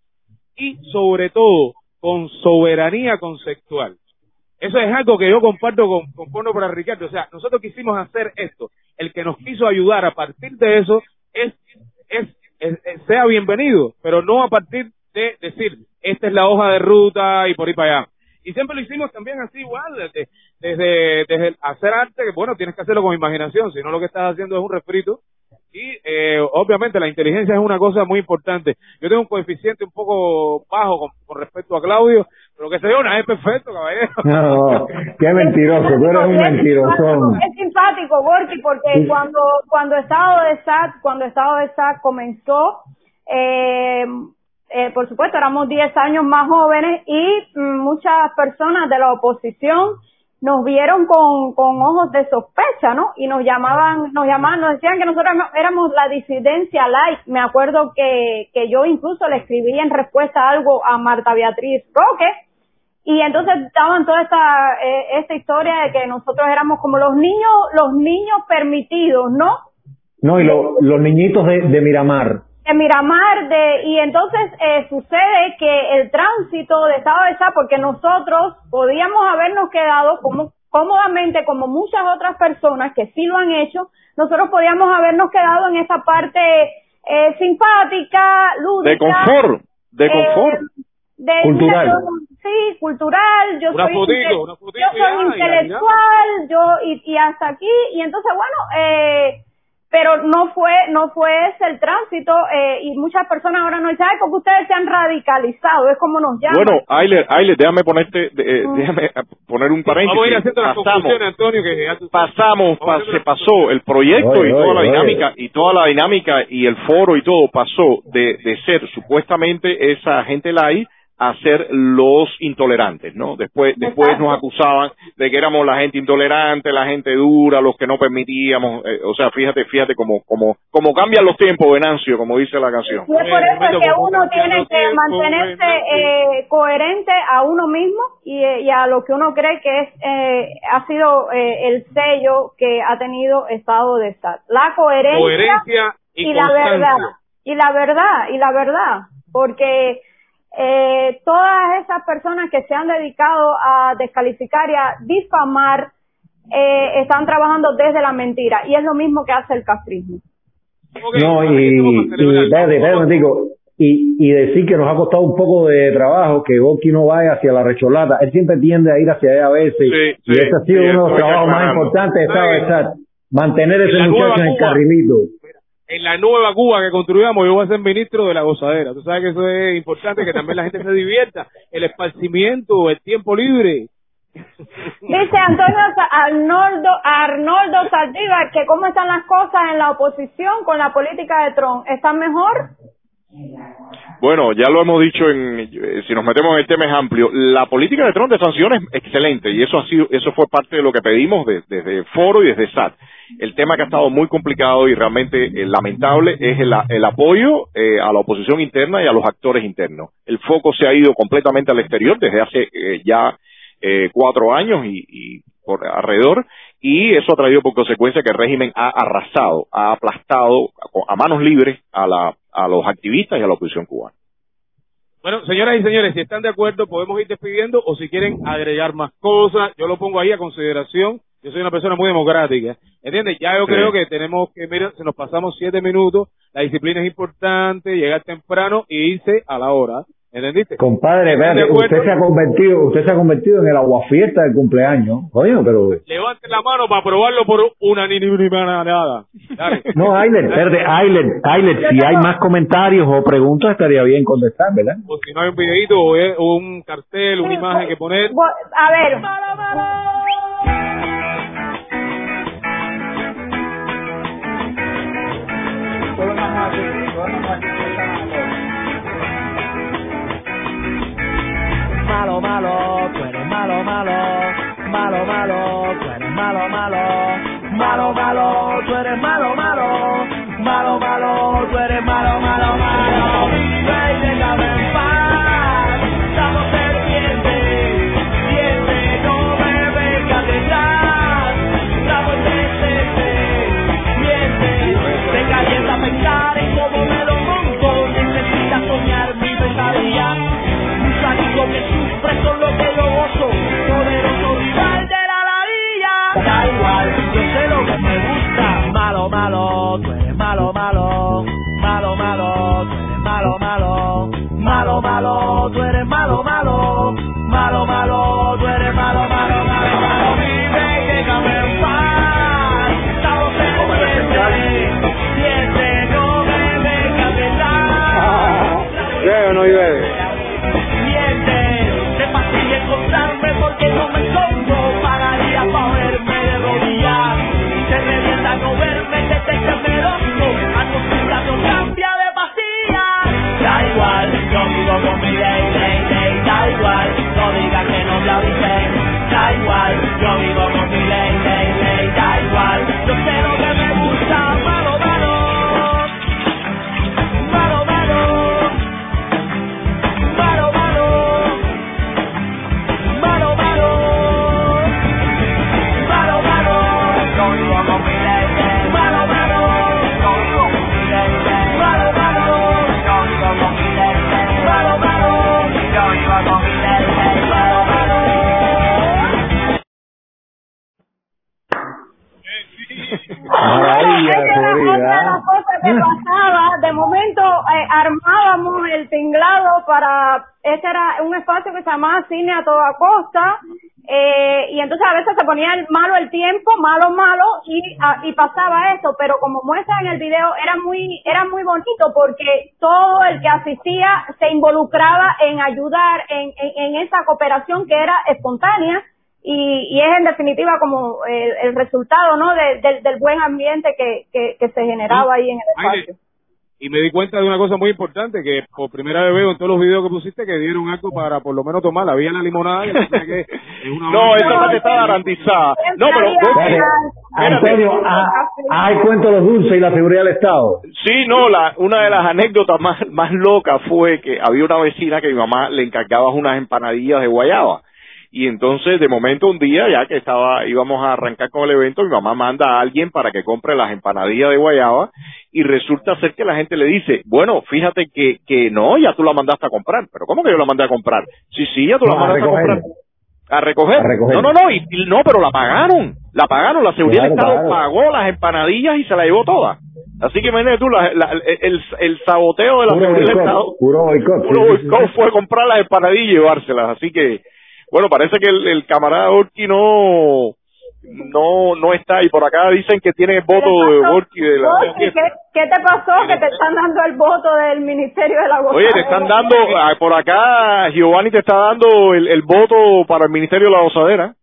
Y sobre todo, con soberanía conceptual. Eso es algo que yo comparto con, con Porno para Ricardo. O sea, nosotros quisimos hacer esto. El que nos quiso ayudar a partir de eso es, es, es- es- sea bienvenido, pero no a partir de decir, esta es la hoja de ruta y por ahí para allá. Y siempre lo hicimos también así igual, desde, desde, hacer arte, que bueno, tienes que hacerlo con imaginación, si no lo que estás haciendo es un refrito. Y eh, obviamente la inteligencia es una cosa muy importante. Yo tengo un coeficiente un poco bajo con, con respecto a Claudio, pero que se dio una es perfecto, caballero. No, qué mentiroso, tú eres un Es mentirosón. Es simpático, Gorky, porque cuando cuando Estado de SAT, cuando Estado de SAT comenzó, eh, eh, por supuesto, éramos 10 años más jóvenes y mm, muchas personas de la oposición nos vieron con, con ojos de sospecha, ¿no? Y nos llamaban, nos llamaban, nos decían que nosotros éramos- la disidencia light. Me acuerdo que, que yo incluso le escribí en respuesta algo a Marta Beatriz Roque, y entonces estaban toda esta, eh, esta historia de que nosotros éramos como los niños, los niños permitidos, ¿no? No, y lo- los niñitos de Miramar. De Miramar, de, y entonces eh, sucede que el tránsito de Estado de Sá, porque nosotros podíamos habernos quedado como, cómodamente, como muchas otras personas que sí lo han hecho, nosotros podíamos habernos quedado en esa parte eh, simpática, lúdica. De confort, de eh, confort. de- Cultural. sí, cultural. Yo Una soy, yo soy ya, intelectual, yo y, y hasta aquí y entonces bueno, eh, pero no fue no fue ese el tránsito eh, y muchas personas ahora nos dicen, ay, porque ustedes se han radicalizado, es como nos llaman. Bueno, Ailer, Ailer, déjame ponerte, de- eh, Mm. déjame poner un paréntesis. Vamos a ir haciendo las Pasamos, Antonio, que ya pasamos, pa- se pasó el proyecto Oye, y toda oye, la oye. dinámica y toda la dinámica y el foro y todo pasó de, de ser supuestamente esa gente light a ser los intolerantes, ¿no? Después, después nos acusaban de que éramos la gente intolerante, la gente dura, los que no permitíamos, eh, o sea, fíjate, fíjate cómo, cómo, cómo cambian los tiempos, Venancio, como dice la canción. Y es por eso Bueno, que como uno tiene que mantenerse eh, coherente a uno mismo y, eh, y a lo que uno cree que es eh, ha sido eh, el sello que ha tenido Estado de Estado. La coherencia, Coherencia y, la verdad. Y la verdad, y la verdad. Porque eh, todas esas personas que se han dedicado a descalificar y a difamar eh, están trabajando desde la mentira. Y es lo mismo que hace el castrismo. No, y, y, espérate, espérate un momentico. y, y decir que nos ha costado un poco de trabajo que Goki no vaya hacia la recholata. Él siempre tiende a ir hacia allá a veces. Sí, y sí, ese ha sido sí, uno de los trabajos más importantes. SAT. Mantener ese muchacho en el carrilito. En la nueva Cuba que construyamos, yo voy a ser ministro de la gozadera. Tú sabes que eso es importante, que también la gente se divierta, el esparcimiento, el tiempo libre. Dice Antonio Arnoldo, Arnoldo Saldívar que cómo están las cosas en la oposición con la política de Trump. ¿Están mejor? Bueno, ya lo hemos dicho en, eh, si nos metemos en el tema es amplio, la política de Trump de sanciones es excelente y eso ha sido, eso fue parte de lo que pedimos de- desde Foro y desde SAT. El tema que ha estado muy complicado y realmente eh, lamentable es el, el apoyo eh, a la oposición interna y a los actores internos. El foco se ha ido completamente al exterior desde hace eh, ya cuatro años y, y por alrededor y eso ha traído por consecuencia que el régimen ha arrasado, ha aplastado a manos libres a, la, a los activistas y a la oposición cubana. Bueno, señoras y señores, si están de acuerdo, podemos ir despidiendo o si quieren agregar más cosas, yo lo pongo ahí a consideración yo soy una persona muy democrática, ¿entiendes? Ya yo creo que tenemos que, mira, se nos pasamos siete minutos, la disciplina es importante, llegar temprano e irse a la hora, ¿entendiste? Compadre, espérate, usted se ha convertido, usted se ha convertido en el aguafiesta del cumpleaños, coño, pero... Levante la mano para probarlo por una ni nada. Dale. No, Ailer, espérate, Ailer, Ailer, si hay más comentarios o preguntas estaría bien contestar, ¿verdad? O si no hay un videito o, un cartel, una imagen que poner. A ver. Malo, malo, tú eres malo, malo, malo, malo, tú eres malo, malo, malo, malo, tú eres malo, de pastillas, da igual, yo vivo con mi ley, ley, ley, da igual, no digas a toda costa, eh, y entonces a veces se ponía el malo el tiempo, malo, malo, y, a- y pasaba eso, pero como muestra en el video, era muy, era muy bonito porque todo el que asistía se involucraba en ayudar en, en, en esa cooperación que era espontánea, y, y es en definitiva como el, el resultado no de- del- del buen ambiente que, que, que se generaba ahí en el espacio. Y me di cuenta de una cosa muy importante, que por primera vez veo en todos los videos que pusiste que dieron algo para por lo menos tomar. Había la limonada, que, que es una No, esa parte está garantizada. No, pero... Antonio, ah, hay cuento los dulces y la seguridad del Estado. Sí, no, la, una de las anécdotas más, más locas fue que había una vecina que mi mamá le encargaba unas empanadillas de guayaba. Y entonces, de momento, un día, ya que estaba, íbamos a arrancar con el evento, mi mamá manda a alguien para que compre las empanadillas de guayaba y resulta ser que la gente le dice, bueno, fíjate que, que no, ya tú la mandaste a comprar. Pero ¿cómo que yo la mandé a comprar? Sí, sí, ya tú la No, mandaste a, comprar. A recoger. A recoger. No, no, no, y, no, pero la pagaron. La pagaron, la seguridad del Estado pagó las empanadillas y se la llevó toda. Así que imagínate tú, la- la- el, el saboteo de la Puro seguridad del Estado boicot, puro boicot. puro sí, sí, sí. boicot fue comprar las empanadillas y llevárselas. Así que, bueno, parece que el, el camarada Orki no, no, no está. Y por acá dicen que tiene el voto de Orki de la. ¿qué, ¿Qué te pasó que te están dando el voto del Ministerio de la Oye, te están dando, ah, por acá Giovanni te está dando el, el voto para el Ministerio de la Gozadera.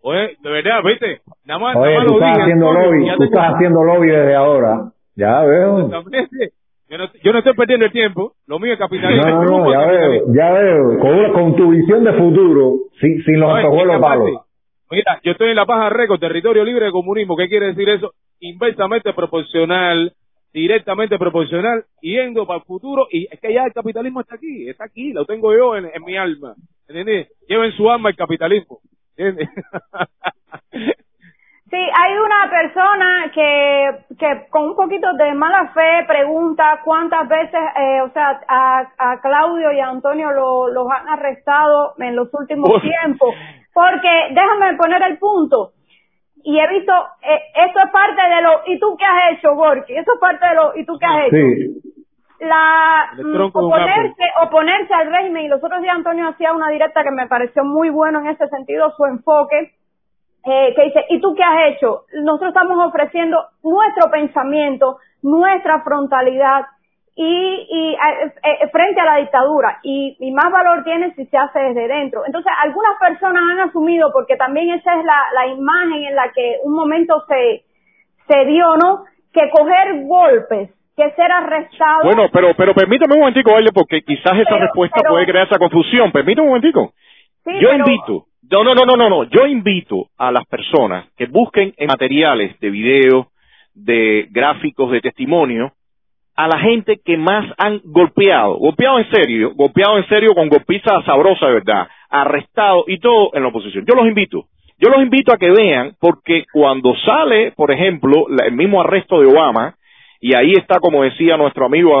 Oye, de verdad, viste, nada más, Oye, nada más tú lo estás haciendo lobby, tú estás haciendo lobby desde ahora. Ya veo. Yo no, yo no estoy perdiendo el tiempo, lo mío es capitalismo. No, no, no, ya veo, ya veo. Con, una- con tu visión de futuro, sin, sin los Oye, antojuelos palos. Mira, yo estoy en la Paja Récord, territorio libre de comunismo. ¿Qué quiere decir eso? Inversamente proporcional, directamente proporcional, yendo para el futuro. Y es que ya el capitalismo está aquí, está aquí, lo tengo yo en, en mi alma. ¿Entiendes? Lleva en su alma el capitalismo. ¿Entiendes? Sí, hay una persona que, que con un poquito de mala fe pregunta cuántas veces, eh, o sea, a, a Claudio y a Antonio lo- los han arrestado en los últimos Uf. tiempos. Porque, déjame poner el punto. Y he visto, eh, esto es parte de lo, ¿y tú qué has hecho, Gorky? Eso es parte de lo, ¿y tú qué has hecho? Sí, la oponerse, oponerse al régimen y los otros días Antonio hacía una directa que me pareció muy bueno en ese sentido su enfoque eh, que dice y tú qué has hecho nosotros estamos ofreciendo nuestro pensamiento nuestra frontalidad y, y eh, eh, frente a la dictadura. Y, y más valor tiene si se hace desde dentro. Entonces algunas personas han asumido porque también esa es la, la imagen en la que un momento se se dio no que coger golpes que ser arrestado. Bueno, pero pero permítame un momentico, Baile, porque quizás esa Pero- respuesta pero- puede crear esa confusión. Permítame un momentico. Sí, yo pero- invito, no, no, no, no, no, no, yo invito a las personas que busquen en materiales de video, de gráficos, de testimonio, a la gente que más han golpeado, golpeado en serio, golpeado en serio con golpiza sabrosa de verdad, arrestado y todo en la oposición. Yo los invito, yo los invito a que vean, porque cuando sale, por ejemplo, el mismo arresto de Obama, y ahí está, como decía nuestro amigo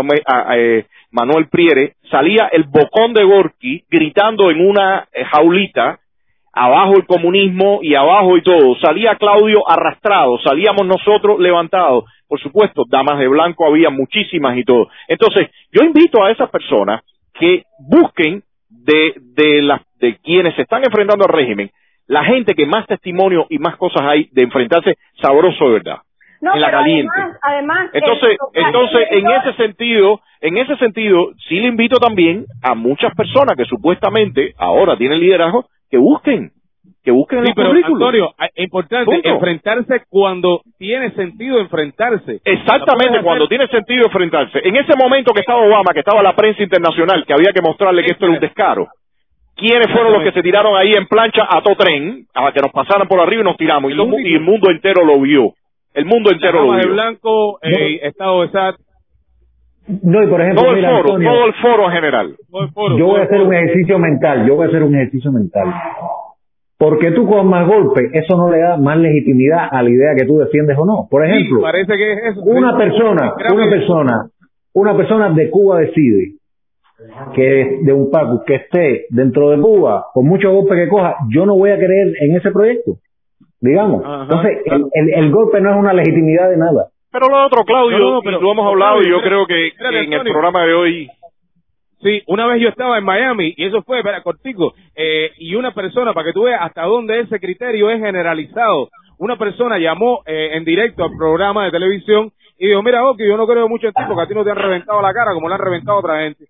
eh, Manuel Priere, salía el bocón de Gorky gritando en una eh, jaulita, abajo el comunismo y abajo y todo. Salía Claudio arrastrado, salíamos nosotros levantados. Por supuesto, damas de blanco había muchísimas y todo. Entonces, yo invito a esas personas que busquen de, de, de quienes se están enfrentando al régimen, la gente que más testimonio y más cosas hay de enfrentarse sabroso de verdad No, en la pero caliente. Además, además Entonces, el- entonces en ese sentido, en ese sentido, sí le invito también a muchas personas que supuestamente ahora tienen liderazgo que busquen, que busquen en Sí, los pero. Antonio, es importante Punto. enfrentarse cuando tiene sentido enfrentarse. Exactamente, cuando tiene sentido enfrentarse. En ese momento que estaba Obama, que estaba la prensa internacional, que había que mostrarle que esto era un descaro. ¿Quiénes fueron los que se tiraron ahí en plancha a todo tren, a que nos pasaran por arriba y nos tiramos? El y el mundo entero lo vio. El mundo entero lo vio. blanco, eh, Estado de SAT, no, y por ejemplo, Todo el mira, foro, Antonio, todo el foro en general. todo el foro, yo voy a el hacer un ejercicio mental, yo voy a hacer un ejercicio mental. Porque tú con más golpes, eso no le da más legitimidad a la idea que tú defiendes o no. Por Sí, ejemplo, parece que es eso. una persona, una persona, una persona de Cuba decide que de un Paco que esté dentro de Cuba, con mucho golpe que coja, yo no voy a creer en ese proyecto, digamos. Ajá. Entonces, el, el- el golpe no es una legitimidad de nada. Pero lo otro, Claudio, No, no, pero- y lo hemos hablado y yo creo que, espérate, en el programa de hoy Sí, una vez yo estaba en Miami y eso fue, espera, cortico, eh, y una persona, para que tú veas hasta dónde ese criterio es generalizado, una persona llamó eh, en directo al programa de televisión y dijo, mira, Oki, yo no creo mucho en ti porque a ti no te han reventado la cara como le han reventado a otra gente.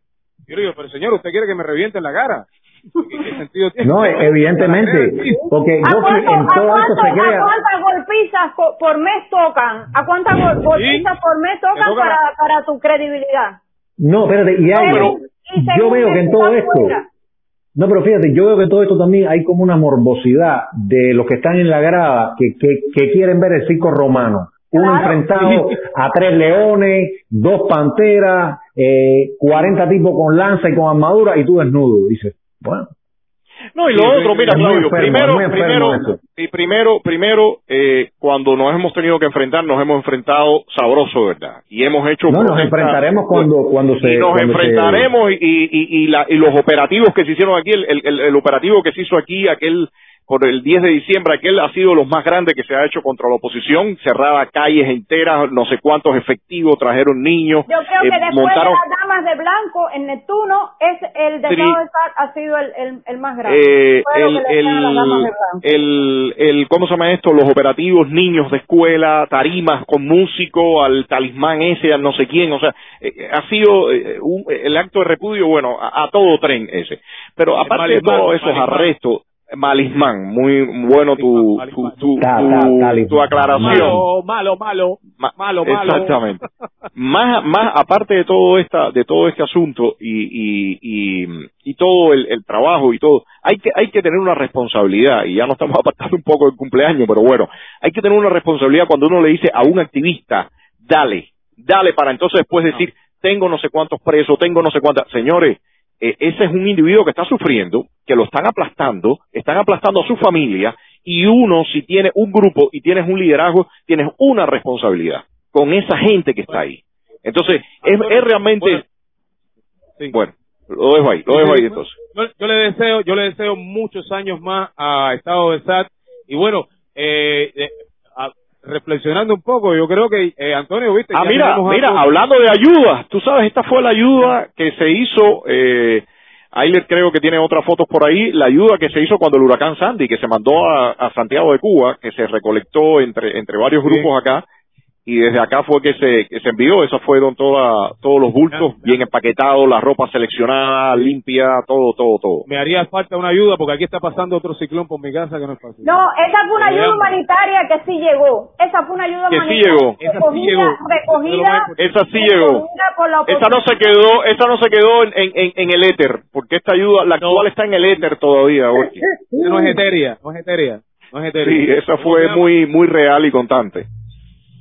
Yo le digo, pero señor, ¿usted quiere que me revienten la cara? ¿Qué, qué sentido tiene? No, e- evidentemente, porque ¿A cuánto- en a todo esto se a cuántas golpizas por mes tocan? ¿A cuántas gol- golpizas por mes tocan toca para, para tu credibilidad? No, espérate, y hay, Pero- y yo veo que en todo esto, fuera. no, pero fíjate, yo veo que en todo esto también hay como una morbosidad de los que están en la grada que, que, que quieren ver el circo romano. Uno Claro. enfrentado a tres leones, dos panteras, eh, 40 tipos con lanza y con armadura y tú desnudo. Dices, bueno, No, y lo Sí, otro, mira, Claudio, enfermo, primero, primero, eso. y primero, primero, eh, cuando nos hemos tenido que enfrentar, nos hemos enfrentado sabroso, ¿verdad? Y hemos hecho no, nos enfrentaremos cuando, cuando se... y nos cuando enfrentaremos y, y, y, y la- y los operativos que se hicieron aquí, el, el- el, el operativo que se hizo aquí, aquel por el 10 de diciembre, aquel ha sido los más grandes que se ha hecho contra la oposición, cerrada calles enteras, no sé cuántos efectivos, trajeron niños, Yo creo eh, que después montaron... de las damas de blanco, en Neptuno, es el de Sal ha sido el, el, el más grande. Eh, el, el, el, el, ¿cómo se llama esto? Los operativos, niños de escuela, tarimas con músico, al talismán ese, al no sé quién, o sea, eh, ha sido eh, un- el acto de repudio, bueno, a, a todo tren ese. Pero aparte de todos esos arrestos, Malismán, muy bueno tu, tu, tu, tu, tu aclaración. Malo, malo, malo, Ma- malo, malo. Exactamente. más, más aparte de todo esta, de todo este asunto y, y, y, y todo el, el trabajo y todo, hay que, hay que tener una responsabilidad y ya no estamos apartando un poco del cumpleaños, pero bueno, hay que tener una responsabilidad cuando uno le dice a un activista, dale, dale para entonces después decir, tengo no sé cuántos presos, tengo no sé cuántas, señores, eh, ese es un individuo que está sufriendo, que lo están aplastando, están aplastando a su familia y uno si tiene un grupo y tienes un liderazgo, tienes una responsabilidad con esa gente que está ahí. Entonces, es, es realmente, bueno, sí. bueno, lo dejo ahí, lo dejo ahí entonces. Yo, yo le deseo, yo le deseo muchos años más a Estado de SAT y bueno, eh, eh, reflexionando un poco, yo creo que eh, Antonio, viste, Ah, mira, mira, algo- hablando de ayuda, tú sabes, esta fue la ayuda que se hizo, eh, Ayler creo que tiene otras fotos por ahí, la ayuda que se hizo cuando el huracán Sandy, que se mandó a, a Santiago de Cuba, que se recolectó entre, entre varios Sí. grupos acá, y desde acá fue que se, que se envió, eso fueron toda, todos los bultos bien empaquetados, la ropa seleccionada, limpia, todo, todo, todo. me haría falta una ayuda porque aquí está pasando otro ciclón por mi casa que no es fácil. No, esa fue una ayuda humanitaria que sí llegó. Esa fue una ayuda Que sí humanitaria llegó. Esa sí recogida, llegó. recogida, Esa sí llegó. Esa no se quedó, esa no se quedó en, en, en el éter, porque esta ayuda, la actual está en el éter todavía, no es etérea, no es etérea, no es etérea. Sí, esa ¿Cómo fue muy, muy real y constante.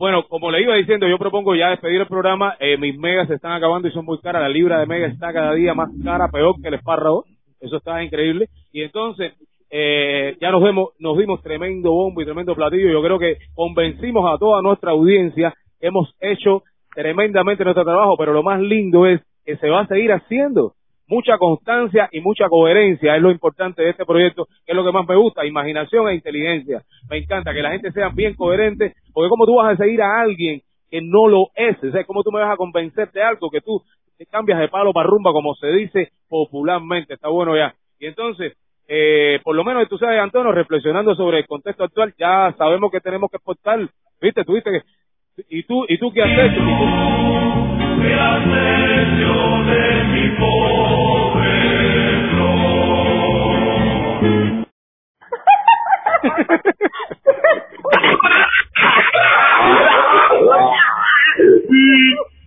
Bueno, como le iba diciendo, yo propongo ya despedir el programa. Eh, mis megas se están acabando y son muy caras. La libra de mega está cada día más cara, peor que el espárrago. Eso está increíble. Y entonces, eh, ya nos vemos, nos dimos tremendo bombo y tremendo platillo. Yo creo que convencimos a toda nuestra audiencia. Hemos hecho tremendamente nuestro trabajo, pero lo más lindo es que se va a seguir haciendo. Mucha constancia y mucha coherencia es lo importante de este proyecto, que es lo que más me gusta, imaginación e inteligencia. Me encanta que la gente sea bien coherente, porque como tú vas a seguir a alguien que no lo es, o sea, cómo tú me vas a convencer de algo que tú te cambias de palo para rumba, como se dice popularmente, está bueno ya. Y entonces, eh, por lo menos tú sabes, Antonio, reflexionando sobre el contexto actual, ya sabemos que tenemos que exportar, viste, tú viste que, y tú, y tú qué has hecho,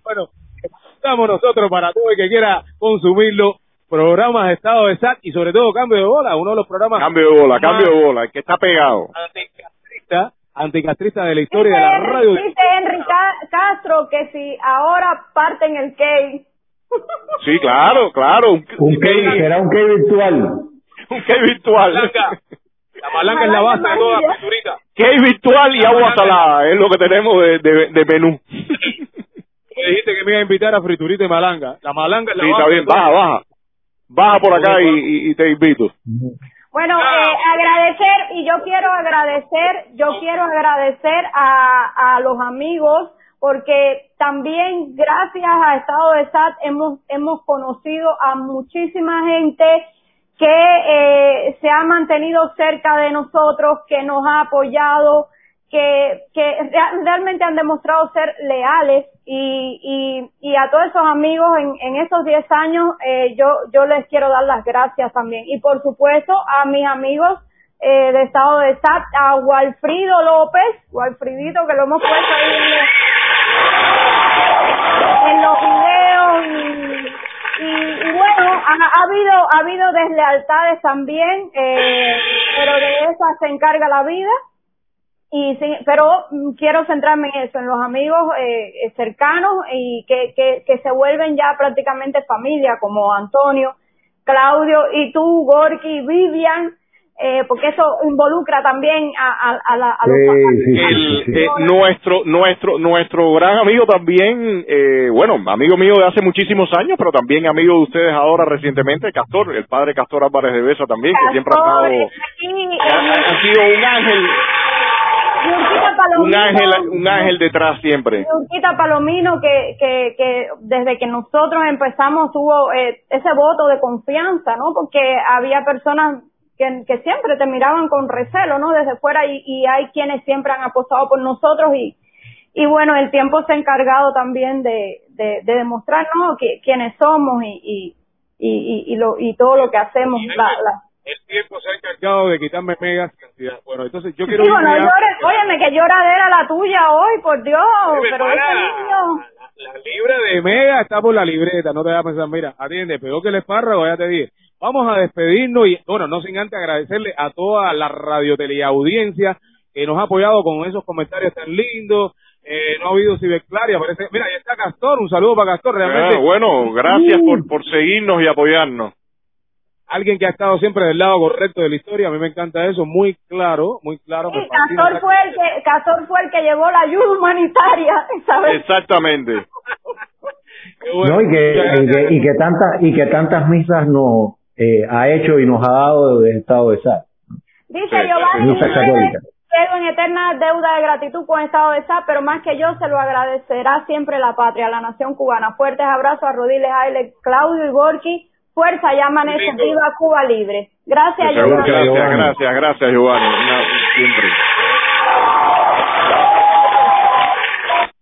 Bueno, estamos nosotros para todo el que quiera consumirlo. Programas de estado de SAT y sobre todo cambio de bola, uno de los programas Cambio de bola, cambio de bola, el que está pegado. Anticastrista, de la historia de la radio. dice Henry Ca- Castro que si ahora parten el cake. Sí, claro, claro, un, Un key, será un key virtual. un key virtual. Malanga. La malanga es la base de toda la friturita. Key virtual y agua salada, es lo que tenemos de, de, de menú. Me dijiste que me iba a invitar a friturita y malanga. La malanga es la Sí, base está bien, baja, baja. Baja por acá y, y- y te invito. Bueno, eh, agradecer, y yo quiero agradecer, yo quiero agradecer a, a los amigos, porque también gracias a Estado de SAT hemos, hemos conocido a muchísima gente que eh, se ha mantenido cerca de nosotros, que nos ha apoyado, que, que rea- realmente han demostrado ser leales y, y, y a todos esos amigos en, en esos 10 años eh, yo, yo les quiero dar las gracias también. Y por supuesto a mis amigos eh, de Estado de SAT, a Walfrido López, Walfridito que lo hemos puesto ahí en los, videos y, y, y bueno, ha, ha habido ha habido deslealtades también, eh, pero de esas se encarga la vida y sí, pero quiero centrarme en eso, en los amigos eh, cercanos y que, que, que se vuelven ya prácticamente familia, como Antonio, Claudio y tú, Gorky, Vivian, eh, porque eso involucra también a, a, a, la, a los Sí, El, sí, eh, nuestro nuestro nuestro gran amigo también eh, bueno amigo mío de hace muchísimos años pero también amigo de ustedes ahora recientemente Castor el padre Castor Álvarez de Besa también que siempre ha estado aquí, ha, ha sido un ángel un ángel un ángel detrás siempre Yurquita Palomino que, que, que desde que nosotros empezamos tuvo eh, ese voto de confianza, ¿no? Porque había personas que, que siempre te miraban con recelo, ¿no? Desde fuera y, y hay quienes siempre han apostado por nosotros y, y bueno, el tiempo se ha encargado también de, de, de demostrarnos qui- quiénes somos y, y, y, y, y lo, y todo lo que hacemos. La, la, el tiempo se ha encargado de quitarme megas cantidad. Bueno, entonces yo quiero... Digo, no llores, óyeme, que lloradera la tuya hoy, por Dios, pero para, ese niño... La, la libra de mega está por la libreta, no te vas a pensar, mira, atiende, peor que el espárrago, ya te dije. Vamos a despedirnos y, bueno, no sin antes agradecerle a toda la radioteleaudiencia que nos ha apoyado con esos comentarios tan lindos. Eh, no ha habido ciberclaria, parece. Mira, ahí está Castor, un saludo para Castor, realmente. Ah, bueno, gracias por, por seguirnos y apoyarnos. Alguien que ha estado siempre del lado correcto de la historia, a mí me encanta eso, muy claro, muy claro. Sí, Castor fue el que Castor fue el que llevó la ayuda humanitaria, ¿sabes? Exactamente. Qué bueno, No, y que, y que, y que tantas y que tantas misas nos eh, ha hecho y nos ha dado del estado de SAT. Dice Sí, Giovanni, misas "Ustedes católicas. quedo en eterna deuda de gratitud con Estado de SAT, pero más que yo se lo agradecerá siempre la patria, la nación cubana. Fuertes abrazos a Rodiles, Aile, Claudio y Gorky. Fuerza, ya amanece, Lindo. viva Cuba libre. Gracias, Giovanni. gracias, gracias, gracias, Giovanni. Una- siempre.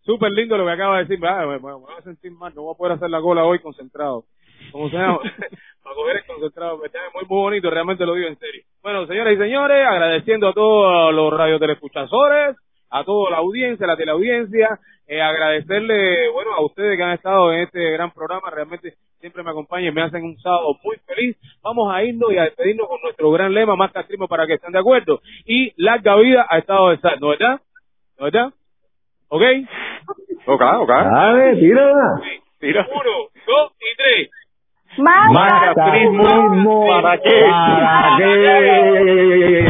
Súper lindo lo que acaba de decir. Ah, me, me- me voy a sentir mal, no voy a poder hacer la cola hoy concentrado. Como se llama? Para coger el concentrado. Muy, muy bonito, realmente lo digo en serio. Bueno, señoras y señores, agradeciendo a todos los radiotelescuchadores, a toda la audiencia, la teleaudiencia, eh, agradecerle, bueno, a ustedes que han estado en este gran programa, realmente siempre me acompañan y me hacen un sábado muy feliz. Vamos a irnos y a despedirnos con nuestro gran lema, más castrismo para que estén de acuerdo. Y larga vida a estado de sal, ¿no verdad? ¿No verdad? ¿Ok? Ok, ok. Dale, tírala. Tira. Uno, dos y tres. Más Más castrismo. ¿Para qué? ¿Para qué?